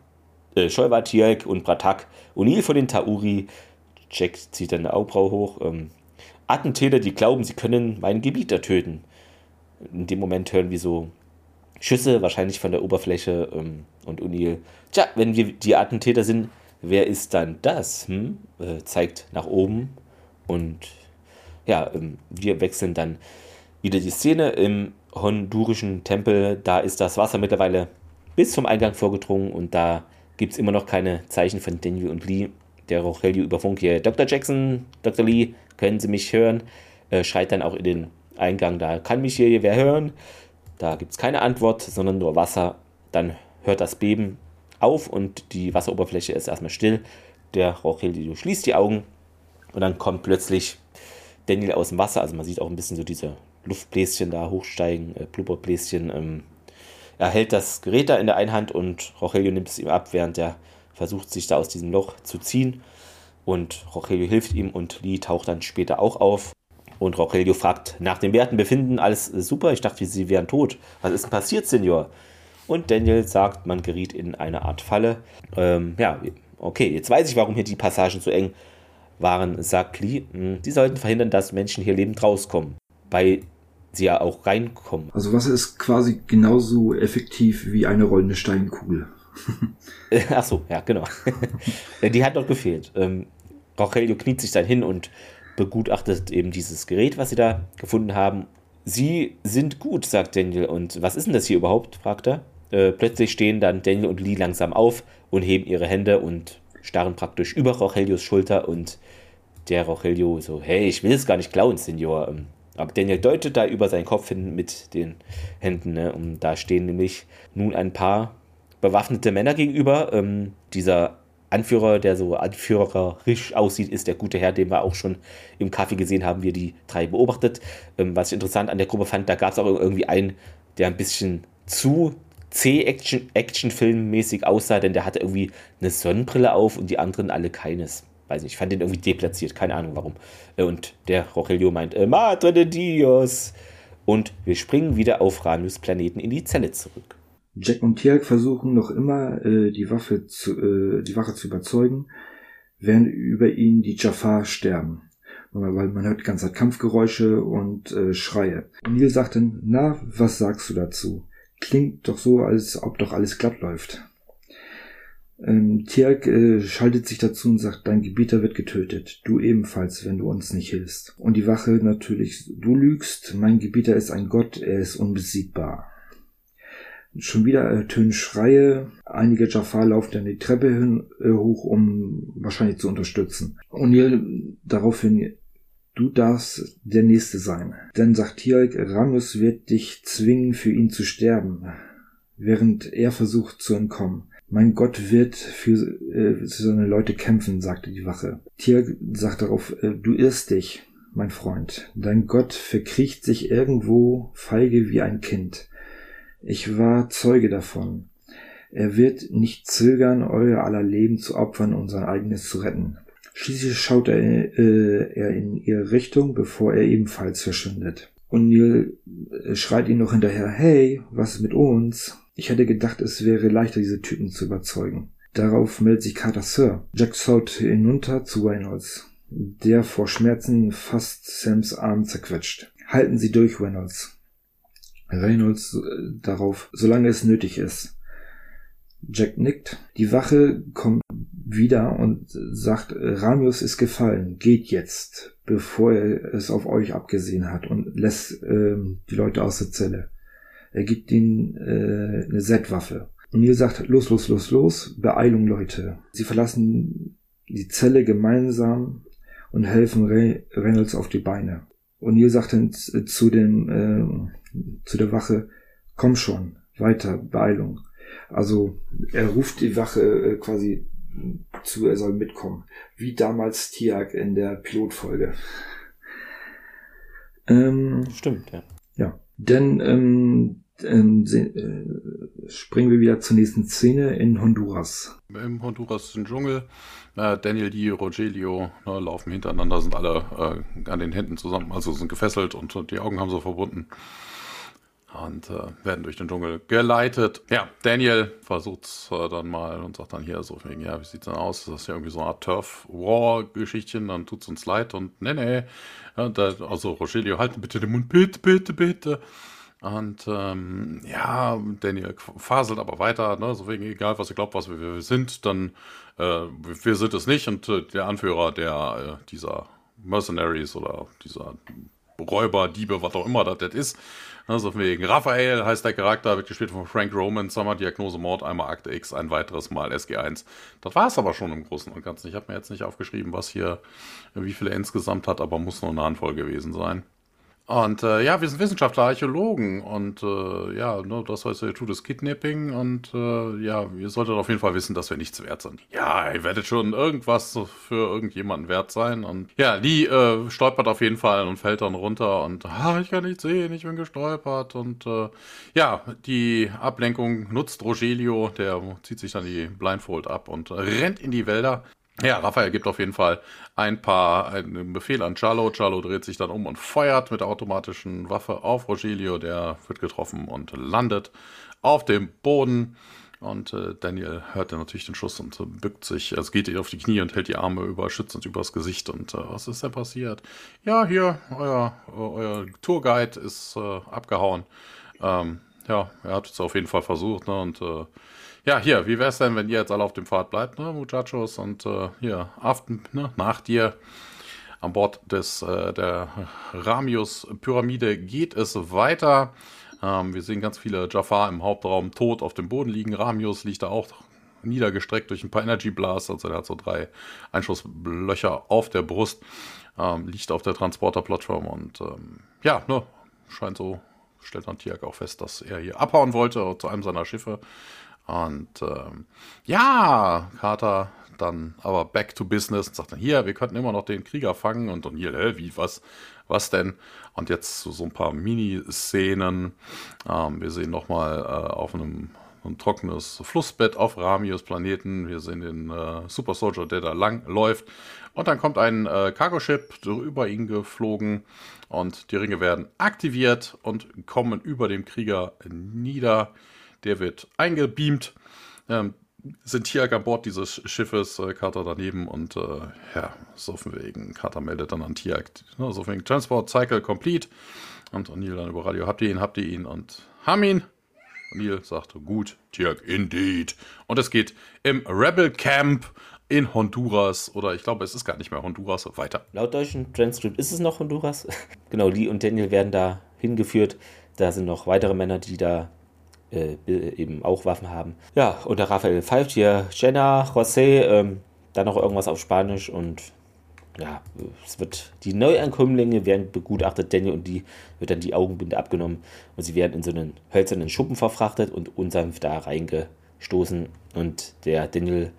S1: äh, und Bratak, O'Neill von den Tauri. Jack zieht dann eine Augenbraue hoch. Ähm, Attentäter, die glauben, sie können meinen Gebieter töten. In dem Moment hören wir so Schüsse, wahrscheinlich von der Oberfläche ähm, und O'Neill. Tja, wenn wir die Attentäter sind, wer ist dann das? Hm? Äh, zeigt nach oben und ja, ähm, wir wechseln dann wieder die Szene im hondurischen Tempel. Da ist das Wasser mittlerweile bis zum Eingang vorgedrungen und da gibt es immer noch keine Zeichen von Daniel und Lee. Der Rogelio über Funk hier, Dr. Jackson, Dr. Lee, können Sie mich hören? Äh, schreit dann auch in den Eingang, da kann mich hier wer hören. Da gibt es keine Antwort, sondern nur Wasser. Dann hört das Beben auf und die Wasseroberfläche ist erstmal still. Der Rogelio schließt die Augen und dann kommt plötzlich Daniel aus dem Wasser. Also man sieht auch ein bisschen so diese Luftbläschen da hochsteigen, äh, Blubberbläschen. Ähm, er hält das Gerät da in der einen Hand und Rogelio nimmt es ihm ab, während er versucht, sich da aus diesem Loch zu ziehen. Und Rogelio hilft ihm und Lee taucht dann später auch auf. Und Rogelio fragt nach dem Werten befinden, alles super. Ich dachte, sie wären tot. Was ist denn passiert, Senior? Und Daniel sagt, man geriet in eine Art Falle. Ähm, ja, okay, jetzt weiß ich, warum hier die Passagen so eng waren, sagt Lee. Hm, sie sollten verhindern, dass Menschen hier lebend rauskommen. Weil sie ja auch reinkommen.
S3: Also Wasser ist quasi genauso effektiv wie eine rollende Steinkugel.
S1: Ach so, ja, genau. die hat noch gefehlt. Ähm, Rogelio kniet sich dann hin und begutachtet eben dieses Gerät, was sie da gefunden haben. Sie sind gut, sagt Daniel. Und was ist denn das hier überhaupt? fragt er. Äh, plötzlich stehen dann Daniel und Lee langsam auf und heben ihre Hände und starren praktisch über Rochelios Schulter und der Rochelio so, hey, ich will es gar nicht klauen, Senior. Aber Daniel deutet da über seinen Kopf hin mit den Händen. Ne? Und da stehen nämlich nun ein paar bewaffnete Männer gegenüber. Ähm, dieser Anführer, der so anführerisch aussieht, ist der gute Herr, den wir auch schon im Kaffee gesehen haben, wir die drei beobachtet. Ähm, was ich interessant an der Gruppe fand, da gab es auch irgendwie einen, der ein bisschen zu C-Action-Film-mäßig aussah, denn der hatte irgendwie eine Sonnenbrille auf und die anderen alle keines. Weiß nicht, ich fand den irgendwie deplatziert, keine Ahnung warum. Äh, und der Rogelio meint, äh, Madre de Dios. Und wir springen wieder auf Ranius Planeten in die Zelle zurück.
S3: Jack und Tiag versuchen noch immer, äh, die Waffe zu, die Wache zu überzeugen, während über ihn die Jafar sterben. Weil man hört die ganze Zeit Kampfgeräusche und äh, Schreie. Neil sagt dann, na, was sagst du dazu? Klingt doch so, als ob doch alles glatt läuft. Ähm, Tiag äh, schaltet sich dazu und sagt, dein Gebieter wird getötet. Du ebenfalls, wenn du uns nicht hilfst. Und die Wache natürlich, du lügst, mein Gebieter ist ein Gott, er ist unbesiegbar. Schon wieder ertönen Schreie. Einige Jafar laufen dann die Treppe hin, äh, hoch, um wahrscheinlich zu unterstützen. O'Neill daraufhin, du darfst der Nächste sein. Dann sagt Tialk, Ramus wird dich zwingen, für ihn zu sterben, während er versucht zu entkommen. Mein Gott wird für, äh, für seine Leute kämpfen, sagte die Wache. Tialk sagt darauf, äh, du irrst dich. mein Freund. Dein Gott verkriecht sich irgendwo feige wie ein Kind. Ich war Zeuge davon. Er wird nicht zögern, euer aller Leben zu opfern und sein eigenes zu retten. Schließlich schaut er, äh, er in ihre Richtung, bevor er ebenfalls verschwindet. Und Neil äh, schreit ihn noch hinterher, hey, was ist mit uns? Ich hätte gedacht, es wäre leichter, diese Typen zu überzeugen. Darauf meldet sich Carter Sir. Jack schaut hinunter zu Reynolds, der vor Schmerzen fast Sams Arm zerquetscht. Halten Sie durch, Reynolds. Reynolds äh, darauf, solange es nötig ist. Jack nickt. Die Wache kommt wieder und sagt, Ramius ist gefallen, geht jetzt, bevor er es auf euch abgesehen hat und lässt ähm, die Leute aus der Zelle. Er gibt ihnen äh, eine. Und ihr sagt, los, los, los, los, Beeilung, Leute. Sie verlassen die Zelle gemeinsam und helfen Re Reynolds auf die Beine. Und ihr sagt dann zu dem, äh, zu der Wache, komm schon, weiter, Beeilung. Also er ruft die Wache äh, quasi zu, er soll mitkommen. Wie damals Tiag in der Pilotfolge.
S1: Ähm, Stimmt, ja.
S3: Ja. Denn ähm, ähm, äh, springen wir wieder zur nächsten Szene in Honduras.
S2: Im Honduras im Dschungel. Äh, Daniel Di, Rogelio ne, laufen hintereinander, sind alle äh, an den Händen zusammen, also sind gefesselt und, und die Augen haben so verbunden und äh, werden durch den Dschungel geleitet. Ja, Daniel versucht es äh, dann mal und sagt dann hier so wegen, ja, wie sieht's denn aus? Das ist ja irgendwie so eine Art Turf-War-Geschichtchen, dann tut's uns leid und nee, nee. Ja, da, also Rogelio, halten bitte den Mund, bitte, bitte, bitte. Und ähm, ja, Daniel faselt aber weiter, ne, so wegen, egal was ihr glaubt, was wir, wir sind, dann äh, wir sind es nicht. Und äh, der Anführer der äh, dieser Mercenaries oder dieser Räuber, Diebe, was auch immer das, das ist. Also wegen Raphael heißt der Charakter, wird gespielt von Frank Roman, zweimal Diagnose Mord, einmal Akte X, ein weiteres Mal SG1. Das war es aber schon im Großen und Ganzen. Ich habe mir jetzt nicht aufgeschrieben, was hier, wie viele insgesamt hat, aber muss nur eine Handvoll gewesen sein. Und äh, ja, wir sind Wissenschaftler, Archäologen und äh, ja, ne, das heißt, ihr tut das Kidnapping und äh, ja, ihr solltet auf jeden Fall wissen, dass wir nichts wert sind. Ja, ihr werdet schon irgendwas für irgendjemanden wert sein und ja, Lee äh, stolpert auf jeden Fall und fällt dann runter und ah, ich kann nicht sehen, ich bin gestolpert und äh, ja, die Ablenkung nutzt Rogelio, der zieht sich dann die Blindfold ab und rennt in die Wälder ja, Raphael gibt auf jeden Fall ein paar einen Befehl an Charlo. Charlo dreht sich dann um und feuert mit der automatischen Waffe auf Rogelio. Der wird getroffen und landet auf dem Boden. Und äh, Daniel hört dann natürlich den Schuss und äh, bückt sich, also geht auf die Knie und hält die Arme über, schützend übers Gesicht. Und äh, was ist denn passiert? Ja, hier, euer, euer Tourguide ist äh, abgehauen. Ähm, ja, er hat es auf jeden Fall versucht, ne? Und äh, ja, hier, wie wäre es denn, wenn ihr jetzt alle auf dem Pfad bleibt, ne, Muchachos? Und äh, hier, aften, ne, nach dir an Bord des, äh, der Ramius-Pyramide geht es weiter. Ähm, wir sehen ganz viele Jafar im Hauptraum tot auf dem Boden liegen. Ramius liegt da auch niedergestreckt durch ein paar Energy Blasts. Also er hat so drei Einschusslöcher auf der Brust. Ähm, liegt auf der Transporterplattform und ähm, ja, ne, scheint so, stellt dann Tiak auch fest, dass er hier abhauen wollte zu einem seiner Schiffe. Und ähm, ja, Carter dann aber back to business und sagt dann, hier, wir könnten immer noch den Krieger fangen und dann hier, hä, wie, was, was denn? Und jetzt so, so ein paar Miniszenen. Ähm, wir sehen nochmal äh, auf einem ein trockenes Flussbett auf Ramius Planeten. Wir sehen den äh, Super Soldier, der da lang läuft. Und dann kommt ein äh, Cargo-Ship über ihn geflogen und die Ringe werden aktiviert und kommen über dem Krieger nieder. Der wird eingebeamt. Ähm, sind hier an Bord dieses Schiffes, äh, Carter daneben und äh, ja, so von wegen, Carter meldet dann an Tiag, ne, so wegen Transport Cycle complete und O'Neill dann über Radio, habt ihr ihn, habt ihr ihn und haben ihn. O'Neill sagt, gut, Tiag, indeed. Und es geht im Rebel Camp in Honduras oder ich glaube, es ist gar nicht mehr Honduras, weiter.
S1: Laut deutschen Transkript ist es noch Honduras. genau, Lee und Daniel werden da hingeführt. Da sind noch weitere Männer, die da äh, eben auch Waffen haben. Ja, und der Raphael pfeift hier Jenna, José, ähm, dann noch irgendwas auf Spanisch und ja, es wird, die Neuankömmlinge werden begutachtet, Daniel und die wird dann die Augenbinde abgenommen und sie werden in so einen hölzernen Schuppen verfrachtet und unsanft da reingestoßen und der Daniel,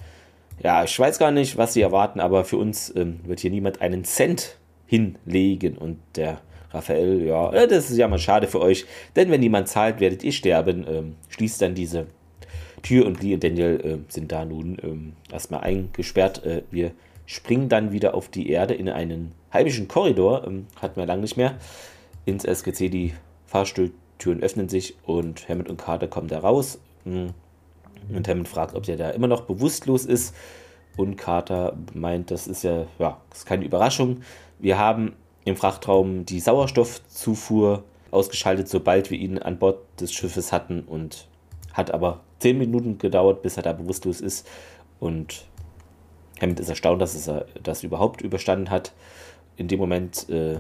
S1: ja, ich weiß gar nicht, was sie erwarten, aber für uns ähm, wird hier niemand einen Cent hinlegen. Und der Raphael, ja, das ist ja mal schade für euch, denn wenn niemand zahlt, werdet ihr sterben. Ähm, schließt dann diese Tür und Lee und Daniel äh, sind da nun ähm, erstmal eingesperrt. Äh, wir springen dann wieder auf die Erde in einen heimischen Korridor, ähm, hatten wir lange nicht mehr, ins SGC. Die Fahrstuhltüren öffnen sich und Hammond und Carter kommen da raus. Hm. Und Hammond fragt, ob der da immer noch bewusstlos ist. Und Carter meint, das ist ja, ja, das ist keine Überraschung. Wir haben im Frachtraum die Sauerstoffzufuhr ausgeschaltet, sobald wir ihn an Bord des Schiffes hatten und hat aber zehn Minuten gedauert, bis er da bewusstlos ist. Und Hammond ist erstaunt, dass er das überhaupt überstanden hat. In dem Moment äh,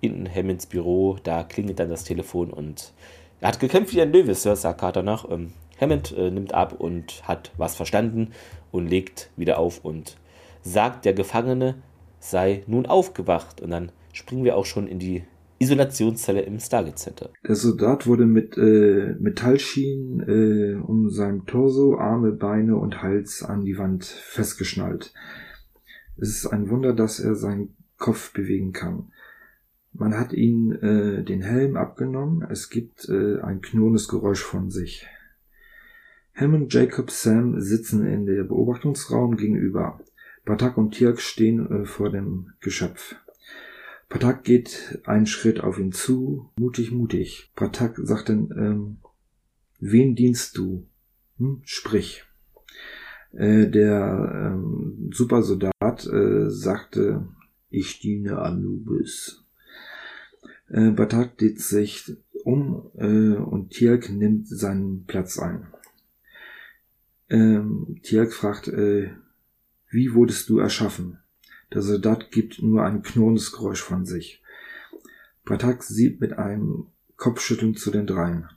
S1: in Hammonds Büro, da klingelt dann das Telefon und er hat gekämpft wie ein Löwe, Sir, sagt Carter nach. Ähm, Hammond äh, nimmt ab und hat was verstanden und legt wieder auf und sagt, der Gefangene sei nun aufgewacht. Und dann springen wir auch schon in die Isolationszelle im Stargate Center.
S3: Der Soldat wurde mit äh, Metallschienen äh, um sein Torso, Arme, Beine und Hals an die Wand festgeschnallt. Es ist ein Wunder, dass er seinen Kopf bewegen kann. Man hat ihn äh, den Helm abgenommen. Es gibt äh, ein knurrendes Geräusch von sich. Hammond, Jacob, Sam sitzen in der Beobachtungsraum gegenüber. Batak und Tirk stehen äh, vor dem Geschöpf. Patak geht einen Schritt auf ihn zu, mutig, mutig. Patak sagt dann, ähm, wen dienst du? Hm, sprich. Äh, der ähm, Supersoldat äh, sagte, ich diene Anubis. Äh, Batak dreht sich um äh, und Tirk nimmt seinen Platz ein. Ähm, Tirk fragt, äh, wie wurdest du erschaffen? Der Soldat gibt nur ein knurrendes Geräusch von sich. Pratak sieht mit einem Kopfschütteln zu den dreien.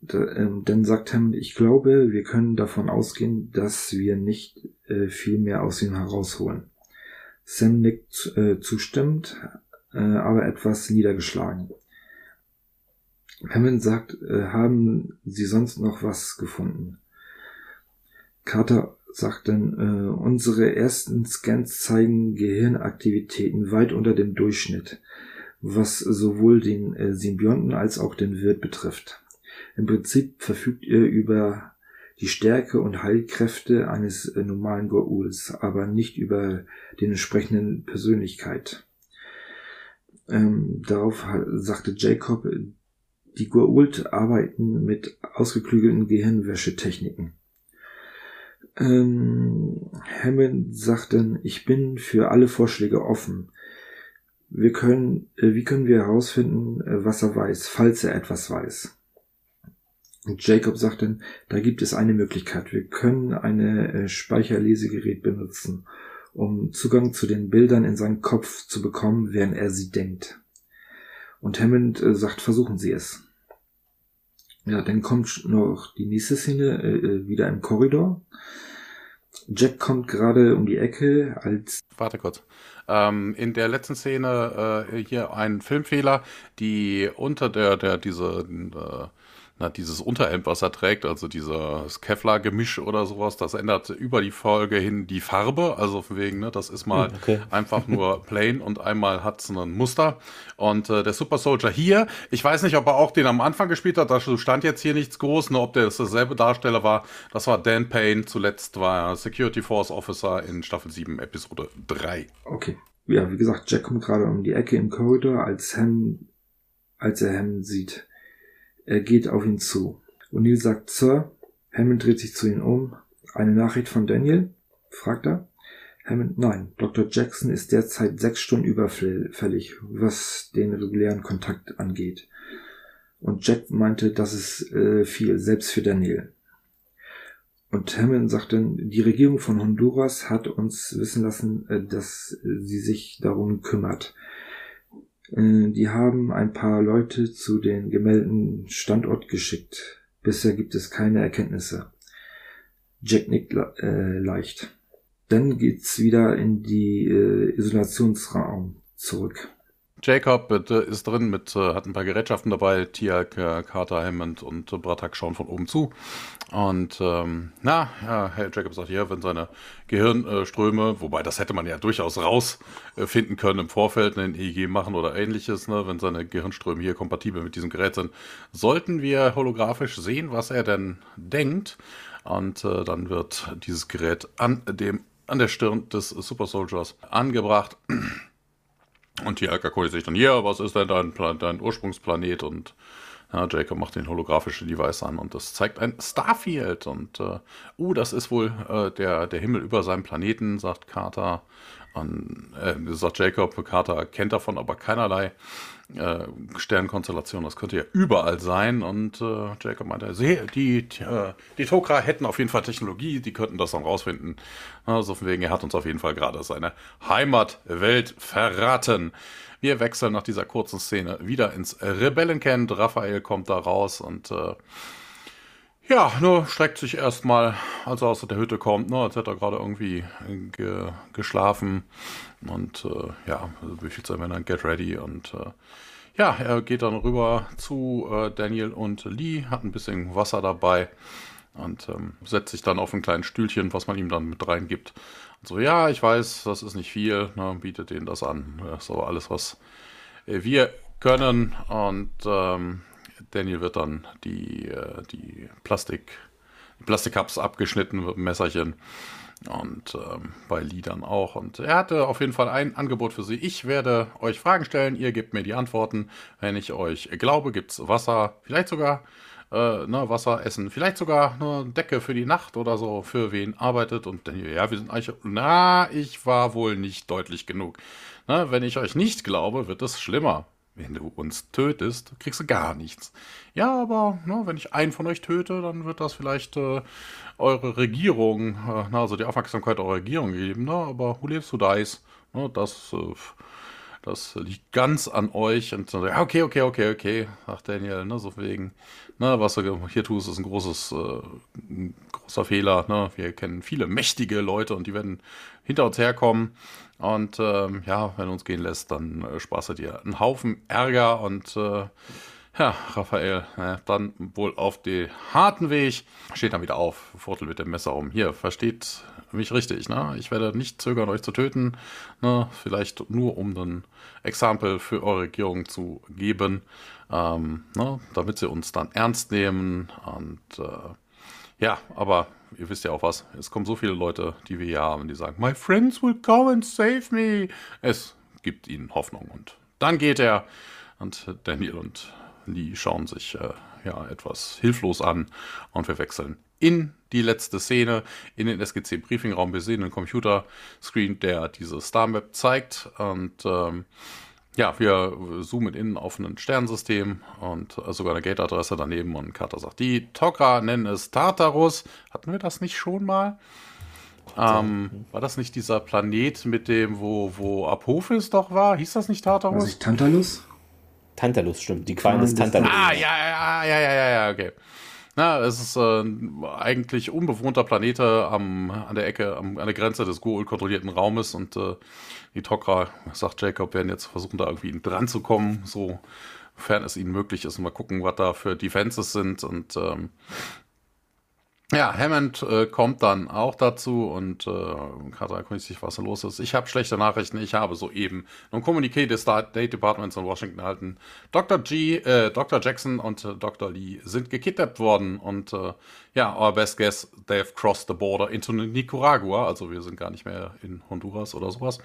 S3: Da, ähm, dann sagt Hammond, ich glaube, wir können davon ausgehen, dass wir nicht äh, viel mehr aus ihm herausholen. Sam nickt äh, zustimmend, äh, aber etwas niedergeschlagen. Hammond sagt, äh, haben Sie sonst noch was gefunden? Carter sagt dann, äh, unsere ersten Scans zeigen Gehirnaktivitäten weit unter dem Durchschnitt, was sowohl den äh, Symbionten als auch den Wirt betrifft. Im Prinzip verfügt ihr über die Stärke und Heilkräfte eines äh, normalen Goa'uls, aber nicht über den entsprechenden Persönlichkeit. Ähm, darauf sagte Jacob, die Goa'uld arbeiten mit ausgeklügelten Gehirnwäschetechniken. Ähm, Hammond sagt dann, ich bin für alle Vorschläge offen. Wir können, äh, wie können wir herausfinden, äh, was er weiß, falls er etwas weiß? Und Jacob sagt dann, da gibt es eine Möglichkeit. Wir können eine äh, Speicherlesegerät benutzen, um Zugang zu den Bildern in seinen Kopf zu bekommen, während er sie denkt. Und Hammond äh, sagt, versuchen Sie es. Ja, dann kommt noch die nächste Szene, äh, äh, wieder im Korridor. Jack kommt gerade um die Ecke als.
S2: Warte kurz. Ähm, in der letzten Szene äh, hier ein Filmfehler, die unter der, der diese äh, na, dieses Unterhemd, was er trägt, also dieses Kevlar-Gemisch oder sowas, das ändert über die Folge hin die Farbe. Also von wegen, ne, das ist mal hm, okay. einfach nur plain und einmal hat es ein Muster. Und äh, der Super Soldier hier, ich weiß nicht, ob er auch den am Anfang gespielt hat, da stand jetzt hier nichts groß, nur ob der das derselbe Darsteller war. Das war Dan Payne, zuletzt war er Security Force Officer in Staffel 7, Episode 3.
S3: Okay. Ja, wie gesagt, Jack kommt gerade um die Ecke im Corridor, als Ham, als er Ham sieht. Er geht auf ihn zu. O'Neill sagt Sir. Hammond dreht sich zu ihm um. Eine Nachricht von Daniel? fragt er. Hammond, nein. Dr. Jackson ist derzeit sechs Stunden überfällig, was den regulären Kontakt angeht. Und Jack meinte, das ist äh, viel, selbst für Daniel. Und Hammond sagte, die Regierung von Honduras hat uns wissen lassen, äh, dass sie sich darum kümmert. Äh, die haben ein paar Leute zu den gemeldeten Standort geschickt. Bisher gibt es keine Erkenntnisse. Jack nickt äh, leicht. Dann geht's wieder in die äh, Isolationsraum zurück.
S2: Jacob ist drin mit, äh, hat ein paar Gerätschaften dabei. Tiak, Carter, Hammond und Bratak schauen von oben zu. Und ähm, na, ja, Herr Jacob sagt ja, wenn seine Gehirnströme, wobei das hätte man ja durchaus rausfinden können im Vorfeld, einen EEG machen oder ähnliches, ne, wenn seine Gehirnströme hier kompatibel mit diesem Gerät sind, sollten wir holographisch sehen, was er denn denkt. Und äh, dann wird dieses Gerät an dem an der Stirn des Super Soldiers angebracht. Und die erkundigt sich dann, hier, was ist denn dein, dein Ursprungsplanet? Und ja, Jacob macht den holographischen Device an und das zeigt ein Starfield. Und, äh, uh, das ist wohl äh, der, der Himmel über seinem Planeten, sagt Carter. Und, äh, sagt Jacob, Carter kennt davon aber keinerlei äh, Sternkonstellation. Das könnte ja überall sein. Und äh, Jacob meinte, die, die, äh, die Tokra hätten auf jeden Fall Technologie, die könnten das dann rausfinden. Also von wegen, er hat uns auf jeden Fall gerade seine Heimatwelt verraten. Wir wechseln nach dieser kurzen Szene wieder ins Rebellencamp. Raphael kommt da raus und äh, ja, nur streckt sich erstmal, als er aus der Hütte kommt, ne, als hätte er gerade irgendwie ge geschlafen. Und äh, ja, befiehlt seinen Männern, get ready. Und äh, ja, er geht dann rüber zu äh, Daniel und Lee, hat ein bisschen Wasser dabei und ähm, setzt sich dann auf ein kleines Stühlchen, was man ihm dann mit reingibt. Und so, ja, ich weiß, das ist nicht viel, ne, bietet denen das an. So alles, was wir können. Und ähm, Daniel wird dann die, äh, die Plastik, die Plastikcups abgeschnitten mit einem Messerchen. Und ähm, bei Liedern auch. Und er hatte auf jeden Fall ein Angebot für Sie. Ich werde euch Fragen stellen, ihr gebt mir die Antworten. Wenn ich euch glaube, gibt es Wasser, vielleicht sogar äh, ne, Wasser, Essen, vielleicht sogar eine Decke für die Nacht oder so, für wen arbeitet. Und dann, ja, wir sind eigentlich, na, ich war wohl nicht deutlich genug. Na, wenn ich euch nicht glaube, wird es schlimmer. Wenn du uns tötest, kriegst du gar nichts. Ja, aber ne, wenn ich einen von euch töte, dann wird das vielleicht äh, eure Regierung, äh, na, also die Aufmerksamkeit eurer Regierung geben. Ne? Aber who lives, who dies? Ne, das, äh, das liegt ganz an euch. Und so, ja, okay, okay, okay, okay, sagt Daniel, ne, so wegen, ne, was du hier tust, ist ein großes, äh, ein großer Fehler. Ne? Wir kennen viele mächtige Leute und die werden hinter uns herkommen. Und ähm, ja, wenn du uns gehen lässt, dann äh, sparst du dir einen Haufen Ärger und äh, ja, Raphael, äh, dann wohl auf den harten Weg, steht dann wieder auf, Viertel mit dem Messer um. Hier, versteht mich richtig, ne? Ich werde nicht zögern, euch zu töten, ne? Vielleicht nur um ein Exempel für eure Regierung zu geben, ähm, ne? damit sie uns dann ernst nehmen und äh, ja, aber ihr wisst ja auch was. Es kommen so viele Leute, die wir hier haben, die sagen, My friends will go and save me. Es gibt ihnen Hoffnung. Und dann geht er und Daniel und Lee schauen sich äh, ja etwas hilflos an und wir wechseln in die letzte Szene in den SGC Briefingraum. Wir sehen einen Computerscreen, der diese Star Map zeigt und ähm, ja, wir zoomen in auf ein Sternensystem und sogar eine Gate-Adresse daneben und Carter sagt, die Tok'ra nennen es Tartarus. Hatten wir das nicht schon mal? Ähm, war das nicht dieser Planet mit dem, wo, wo Apophis doch war? Hieß das nicht Tartarus?
S3: Was ich, Tantalus?
S1: Tantalus, stimmt. Die Qualen des Tantalus.
S2: Ah, ja, ja, ja, ja, ja, ja, okay. Na, es ist äh, eigentlich unbewohnter Planet am, an der Ecke, am, an der Grenze des Goa'uld-kontrollierten Raumes und äh, die Tok'ra, sagt Jacob, werden jetzt versuchen, da irgendwie dran zu kommen, sofern es ihnen möglich ist. Mal gucken, was da für Defenses sind und ähm, ja, Hammond äh, kommt dann auch dazu und äh, Carter erkundigt sich, was da los ist. Ich habe schlechte Nachrichten. Ich habe soeben ein Kommuniqué des State Departments in Washington erhalten. Dr. G, äh, Dr. Jackson und äh, Dr. Lee sind gekidnappt worden und äh, ja, our best guess, they've crossed the border into Nicaragua. Also wir sind gar nicht mehr in Honduras oder sowas.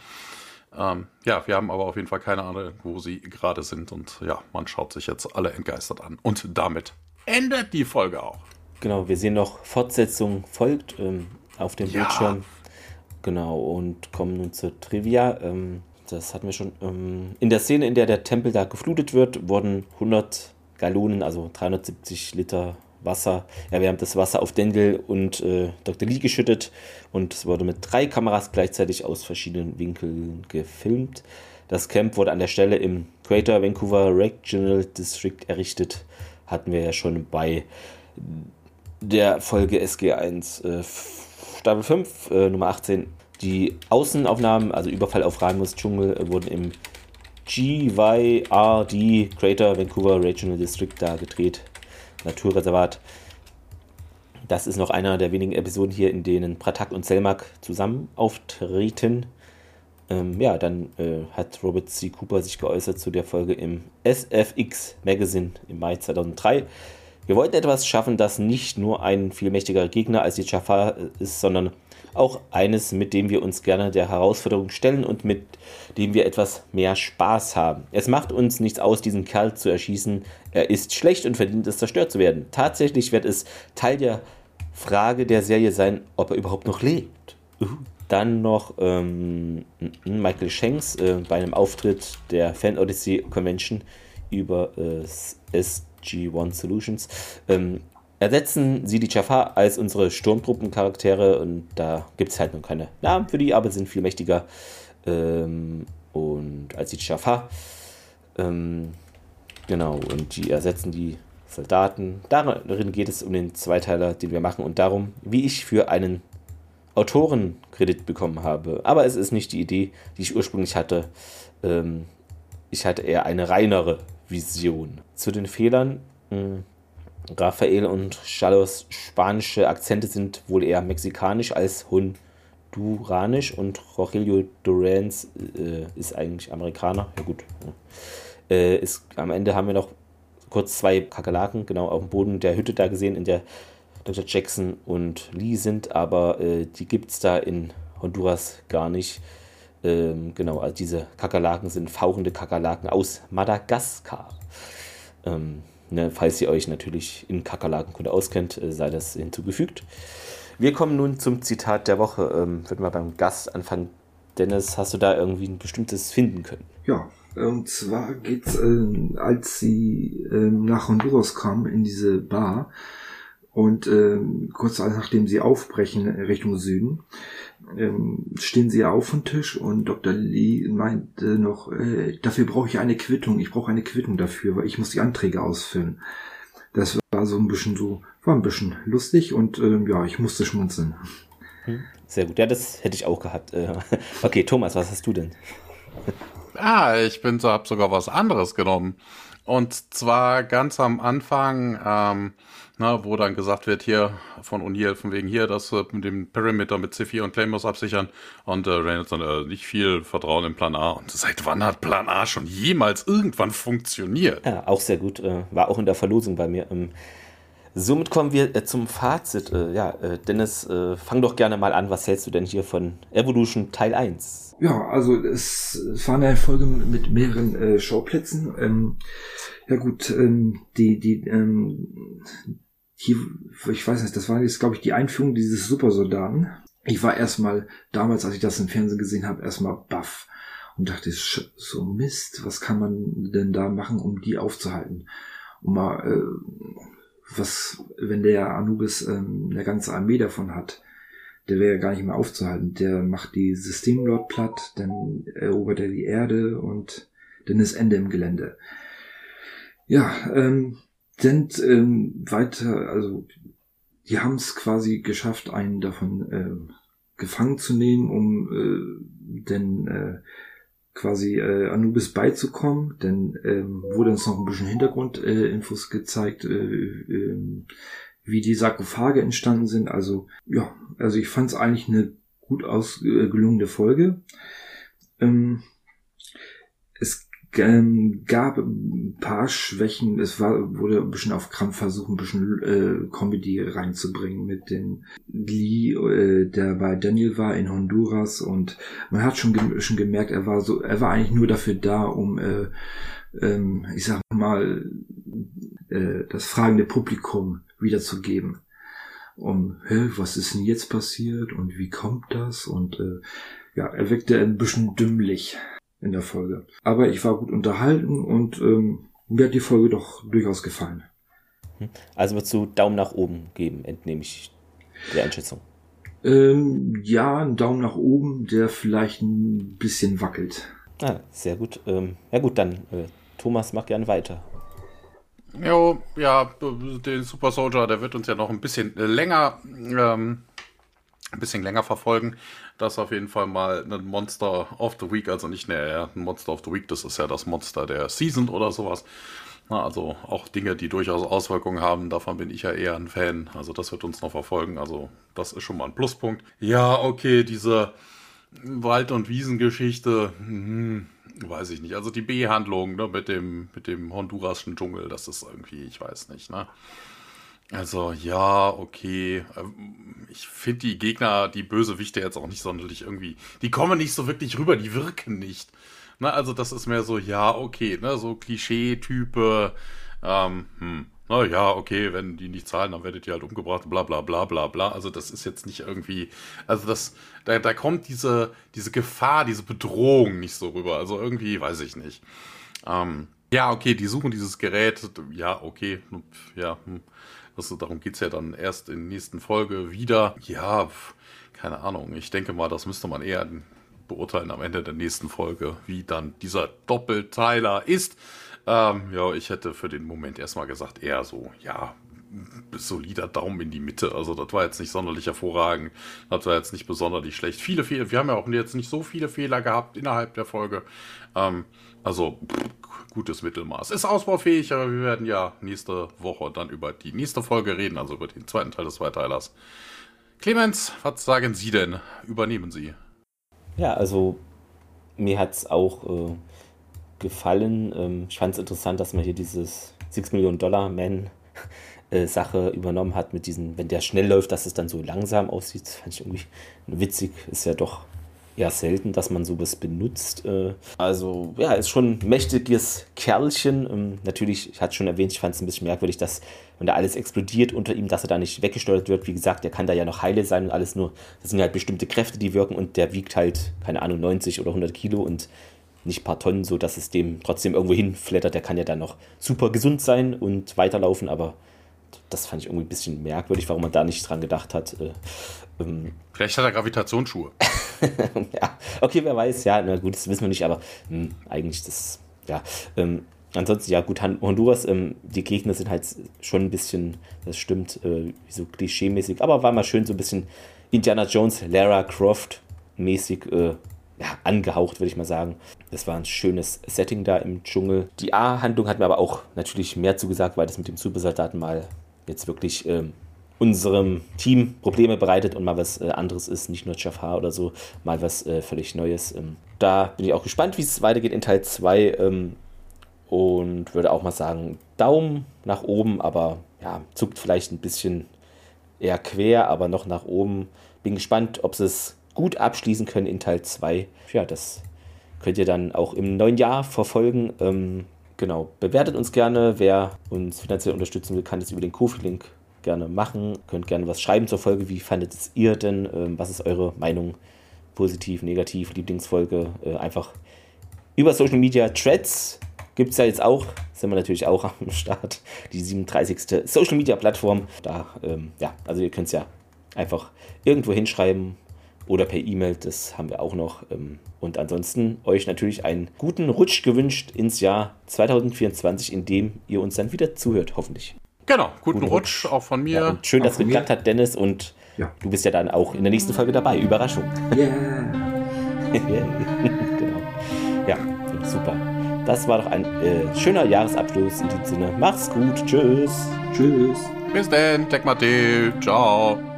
S2: Ähm, ja, wir haben aber auf jeden Fall keine Ahnung, wo sie gerade sind und ja, man schaut sich jetzt alle entgeistert an. Und damit endet die Folge auch.
S1: Genau, wir sehen noch, Fortsetzung folgt ähm, auf dem ja. Bildschirm. Genau, und kommen nun zur Trivia. Ähm, das hatten wir schon. Ähm, in der Szene, in der der Tempel da geflutet wird, wurden 100 Gallonen, also 370 Liter Wasser, ja, wir haben das Wasser auf Dendel und äh, Dr. Lee geschüttet und es wurde mit drei Kameras gleichzeitig aus verschiedenen Winkeln gefilmt. Das Camp wurde an der Stelle im Greater Vancouver Regional District errichtet. Hatten wir ja schon bei der Folge SG1 äh, Staffel 5, äh, Nummer 18. Die Außenaufnahmen, also Überfall auf Ramus Dschungel, äh, wurden im GYRD, Greater Vancouver Regional District, da gedreht. Naturreservat. Das ist noch einer der wenigen Episoden hier, in denen Pratak und Selmak zusammen auftreten. Ähm, ja, dann äh, hat Robert C. Cooper sich geäußert zu der Folge im SFX Magazine im Mai 2003. Wir wollten etwas schaffen, das nicht nur ein viel mächtigerer Gegner als die Jafar ist, sondern auch eines, mit dem wir uns gerne der Herausforderung stellen und mit dem wir etwas mehr Spaß haben. Es macht uns nichts aus, diesen Kerl zu erschießen. Er ist schlecht und verdient es, zerstört zu werden. Tatsächlich wird es Teil der Frage der Serie sein, ob er überhaupt noch lebt. Uh. Dann noch ähm, Michael Shanks äh, bei einem Auftritt der Fan Odyssey Convention über äh, SG-1 Solutions. Ähm, ersetzen sie die Jafar als unsere Sturmtruppencharaktere und da gibt es halt noch keine Namen für die, aber sind viel mächtiger ähm, und als die Jafar. Ähm, genau, und die ersetzen die Soldaten. Darin geht es um den Zweiteiler, den wir machen und darum, wie ich für einen Autorenkredit bekommen habe. Aber es ist nicht die Idee, die ich ursprünglich hatte. Ähm, ich hatte eher eine reinere Vision. Zu den Fehlern. Hm, Raphael und Chalos spanische Akzente sind wohl eher mexikanisch als honduranisch und Rogelio Durans äh, ist eigentlich Amerikaner. Ja gut. Äh, ist, am Ende haben wir noch kurz zwei Kakerlaken genau auf dem Boden der Hütte da gesehen, in der Dr. Jackson und Lee sind, aber äh, die gibt es da in Honduras gar nicht. Ähm, genau, also diese Kakerlaken sind fauchende Kakerlaken aus Madagaskar. Ähm, ne, falls ihr euch natürlich in Kakerlakenkunde auskennt, äh, sei das hinzugefügt. Wir kommen nun zum Zitat der Woche. Ähm, Würden wir beim Gast anfangen. Dennis, hast du da irgendwie ein bestimmtes finden können?
S3: Ja, und zwar geht's, äh, als sie äh, nach Honduras kam in diese Bar, und ähm, kurz nachdem sie aufbrechen Richtung Süden, ähm, stehen sie auf vom Tisch und Dr. Lee meinte noch, äh, dafür brauche ich eine Quittung, ich brauche eine Quittung dafür, weil ich muss die Anträge ausfüllen. Das war so ein bisschen so, war ein bisschen lustig und ähm, ja, ich musste schmunzeln.
S1: Hm, sehr gut, ja, das hätte ich auch gehabt. Äh, okay, Thomas, was hast du denn?
S2: Ah, ich bin so, hab sogar was anderes genommen. Und zwar ganz am Anfang, ähm, na, wo dann gesagt wird, hier von O'Neill, von wegen hier, das äh, mit dem Perimeter mit C4 und Claymores absichern. Und äh, Reynolds dann äh, nicht viel Vertrauen in Plan A. Und seit wann hat Plan A schon jemals irgendwann funktioniert?
S1: Ja, auch sehr gut. Äh, war auch in der Verlosung bei mir. Ähm, somit kommen wir äh, zum Fazit. Äh, ja, Dennis, fang doch gerne mal an. Was hältst du denn hier von Evolution Teil 1?
S3: Ja, also es, es war eine Folge mit mehreren äh, Schauplätzen. Ähm, ja gut, ähm, die, die, ähm, hier, ich weiß nicht, das war jetzt, glaube ich, die Einführung dieses Supersoldaten. Ich war erstmal, damals, als ich das im Fernsehen gesehen habe, erstmal baff und dachte, so Mist, was kann man denn da machen, um die aufzuhalten? Um mal, äh, was, wenn der Anubis ähm, eine ganze Armee davon hat, der wäre gar nicht mehr aufzuhalten. Der macht die Systemlord platt, dann erobert er die Erde und dann ist Ende im Gelände. Ja, ähm, sind ähm, weiter, also die haben es quasi geschafft, einen davon äh, gefangen zu nehmen, um äh, denn äh, quasi äh, Anubis beizukommen. Denn ähm, wurde uns noch ein bisschen Hintergrundinfos äh, gezeigt, äh, äh, wie die Sarkophage entstanden sind. Also ja, also ich fand es eigentlich eine gut ausgelungene Folge. Ähm, es ähm, gab ein paar Schwächen. Es war, wurde ein bisschen auf Krampf versucht, ein bisschen äh, Comedy reinzubringen mit den Lee, äh, der bei Daniel war in Honduras und man hat schon, schon gemerkt, er war so, er war eigentlich nur dafür da, um äh, ähm, ich sag mal, äh, das fragende Publikum wiederzugeben. Um, hä, was ist denn jetzt passiert und wie kommt das? Und äh, ja, er wirkte ein bisschen dümmlich in der Folge. Aber ich war gut unterhalten und ähm, mir hat die Folge doch durchaus gefallen.
S1: Hm. Also würdest du Daumen nach oben geben, entnehme ich der Einschätzung.
S3: Ähm, ja, ein Daumen nach oben, der vielleicht ein bisschen wackelt.
S1: Ah, sehr gut. Ähm, ja gut, dann äh, Thomas, mach gern weiter.
S2: Jo, ja, den Super Soldier, der wird uns ja noch ein bisschen länger ähm, ein bisschen länger verfolgen. Das ist auf jeden Fall mal ein Monster of the Week, also nicht mehr ein Monster of the Week, das ist ja das Monster der Season oder sowas. Also auch Dinge, die durchaus Auswirkungen haben, davon bin ich ja eher ein Fan. Also das wird uns noch verfolgen. Also das ist schon mal ein Pluspunkt. Ja, okay, diese Wald- und Wiesengeschichte, hm, weiß ich nicht. Also die B-Handlung ne, mit dem, mit dem honduraschen Dschungel, das ist irgendwie, ich weiß nicht, ne? Also ja, okay. Ähm, ich finde die Gegner, die Bösewichte jetzt auch nicht sonderlich irgendwie. Die kommen nicht so wirklich rüber, die wirken nicht. Ne, also das ist mehr so, ja, okay, ne, so Klischee-Type, ähm, hm, na ja, okay, wenn die nicht zahlen, dann werdet ihr halt umgebracht, bla bla bla bla bla. Also das ist jetzt nicht irgendwie, also das, da, da kommt diese, diese Gefahr, diese Bedrohung nicht so rüber. Also irgendwie, weiß ich nicht. Ähm, ja, okay, die suchen dieses Gerät, ja, okay, ja, hm. das, darum geht's ja dann erst in der nächsten Folge wieder. Ja, keine Ahnung, ich denke mal, das müsste man eher beurteilen am Ende der nächsten Folge, wie dann dieser Doppelteiler ist. Ähm, ja, ich hätte für den Moment erstmal gesagt, eher so, ja, solider Daumen in die Mitte. Also das war jetzt nicht sonderlich hervorragend. Das war jetzt nicht besonders schlecht. Viele Fehler, wir haben ja auch jetzt nicht so viele Fehler gehabt innerhalb der Folge. Ähm, also pff, gutes Mittelmaß. Ist ausbaufähig, aber wir werden ja nächste Woche dann über die nächste Folge reden, also über den zweiten Teil des Zweiteilers. Clemens, was sagen Sie denn? Übernehmen Sie.
S1: Ja, also mir hat es auch äh, gefallen. Ähm, ich fand es interessant, dass man hier dieses 6 Millionen Dollar Man äh, Sache übernommen hat mit diesen, wenn der schnell läuft, dass es dann so langsam aussieht. Das fand ich irgendwie witzig. Ist ja doch eher selten, dass man sowas benutzt. Äh, also ja, ist schon ein mächtiges Kerlchen. Ähm, natürlich, ich hatte schon erwähnt, ich fand es ein bisschen merkwürdig, dass wenn da alles explodiert unter ihm, dass er da nicht weggesteuert wird. Wie gesagt, der kann da ja noch heile sein und alles nur, das sind halt bestimmte Kräfte, die wirken und der wiegt halt, keine Ahnung, 90 oder 100 Kilo und nicht ein paar Tonnen, so dass es dem trotzdem irgendwo hinflattert. Der kann ja dann noch super gesund sein und weiterlaufen, aber das fand ich irgendwie ein bisschen merkwürdig, warum man da nicht dran gedacht hat. Äh,
S2: ähm, Vielleicht hat er Gravitationsschuhe.
S1: ja, okay, wer weiß, ja, na gut, das wissen wir nicht, aber mh, hm, eigentlich das, ja. Ähm, ansonsten, ja, gut, Honduras, ähm, die Gegner sind halt schon ein bisschen, das stimmt, äh, so klischee-mäßig, aber war mal schön so ein bisschen Indiana Jones, Lara Croft mäßig äh, ja, angehaucht, würde ich mal sagen. Das war ein schönes Setting da im Dschungel. Die A-Handlung hat mir aber auch natürlich mehr zugesagt, weil das mit dem Supersoldaten mal jetzt wirklich ähm, unserem Team Probleme bereitet und mal was äh, anderes ist, nicht nur Jafar oder so, mal was äh, völlig Neues. Ähm, da bin ich auch gespannt, wie es weitergeht in Teil 2 ähm, und würde auch mal sagen, Daumen nach oben, aber ja, zuckt vielleicht ein bisschen eher quer, aber noch nach oben. Bin gespannt, ob es gut abschließen können in Teil 2. Ja, das könnt ihr dann auch im neuen Jahr verfolgen. Ähm, genau, bewertet uns gerne. Wer uns finanziell unterstützen will, kann das über den Kofi-Link gerne machen. Könnt gerne was schreiben zur Folge. Wie fandet ihr denn? Ähm, was ist eure Meinung? Positiv, negativ, Lieblingsfolge? Äh, einfach über Social Media Threads gibt es ja jetzt auch, sind wir natürlich auch am Start, die 37. Social Media Plattform. Da, ähm, ja, also ihr könnt es ja einfach irgendwo hinschreiben oder per E-Mail, das haben wir auch noch. Ähm, und ansonsten euch natürlich einen guten Rutsch gewünscht ins Jahr 2024, in dem ihr uns dann wieder zuhört, hoffentlich.
S2: Genau, guten, guten Rutsch, Rutsch, auch von mir. Ja,
S1: schön, dass es geklappt hat, Dennis. Und ja. du bist ja dann auch in der nächsten Folge dabei. Überraschung. Yeah. genau. Ja, super. Das war doch ein äh, schöner Jahresabschluss in diesem Sinne. Mach's gut. Tschüss.
S3: Tschüss.
S2: Bis dann. Tech. Ciao.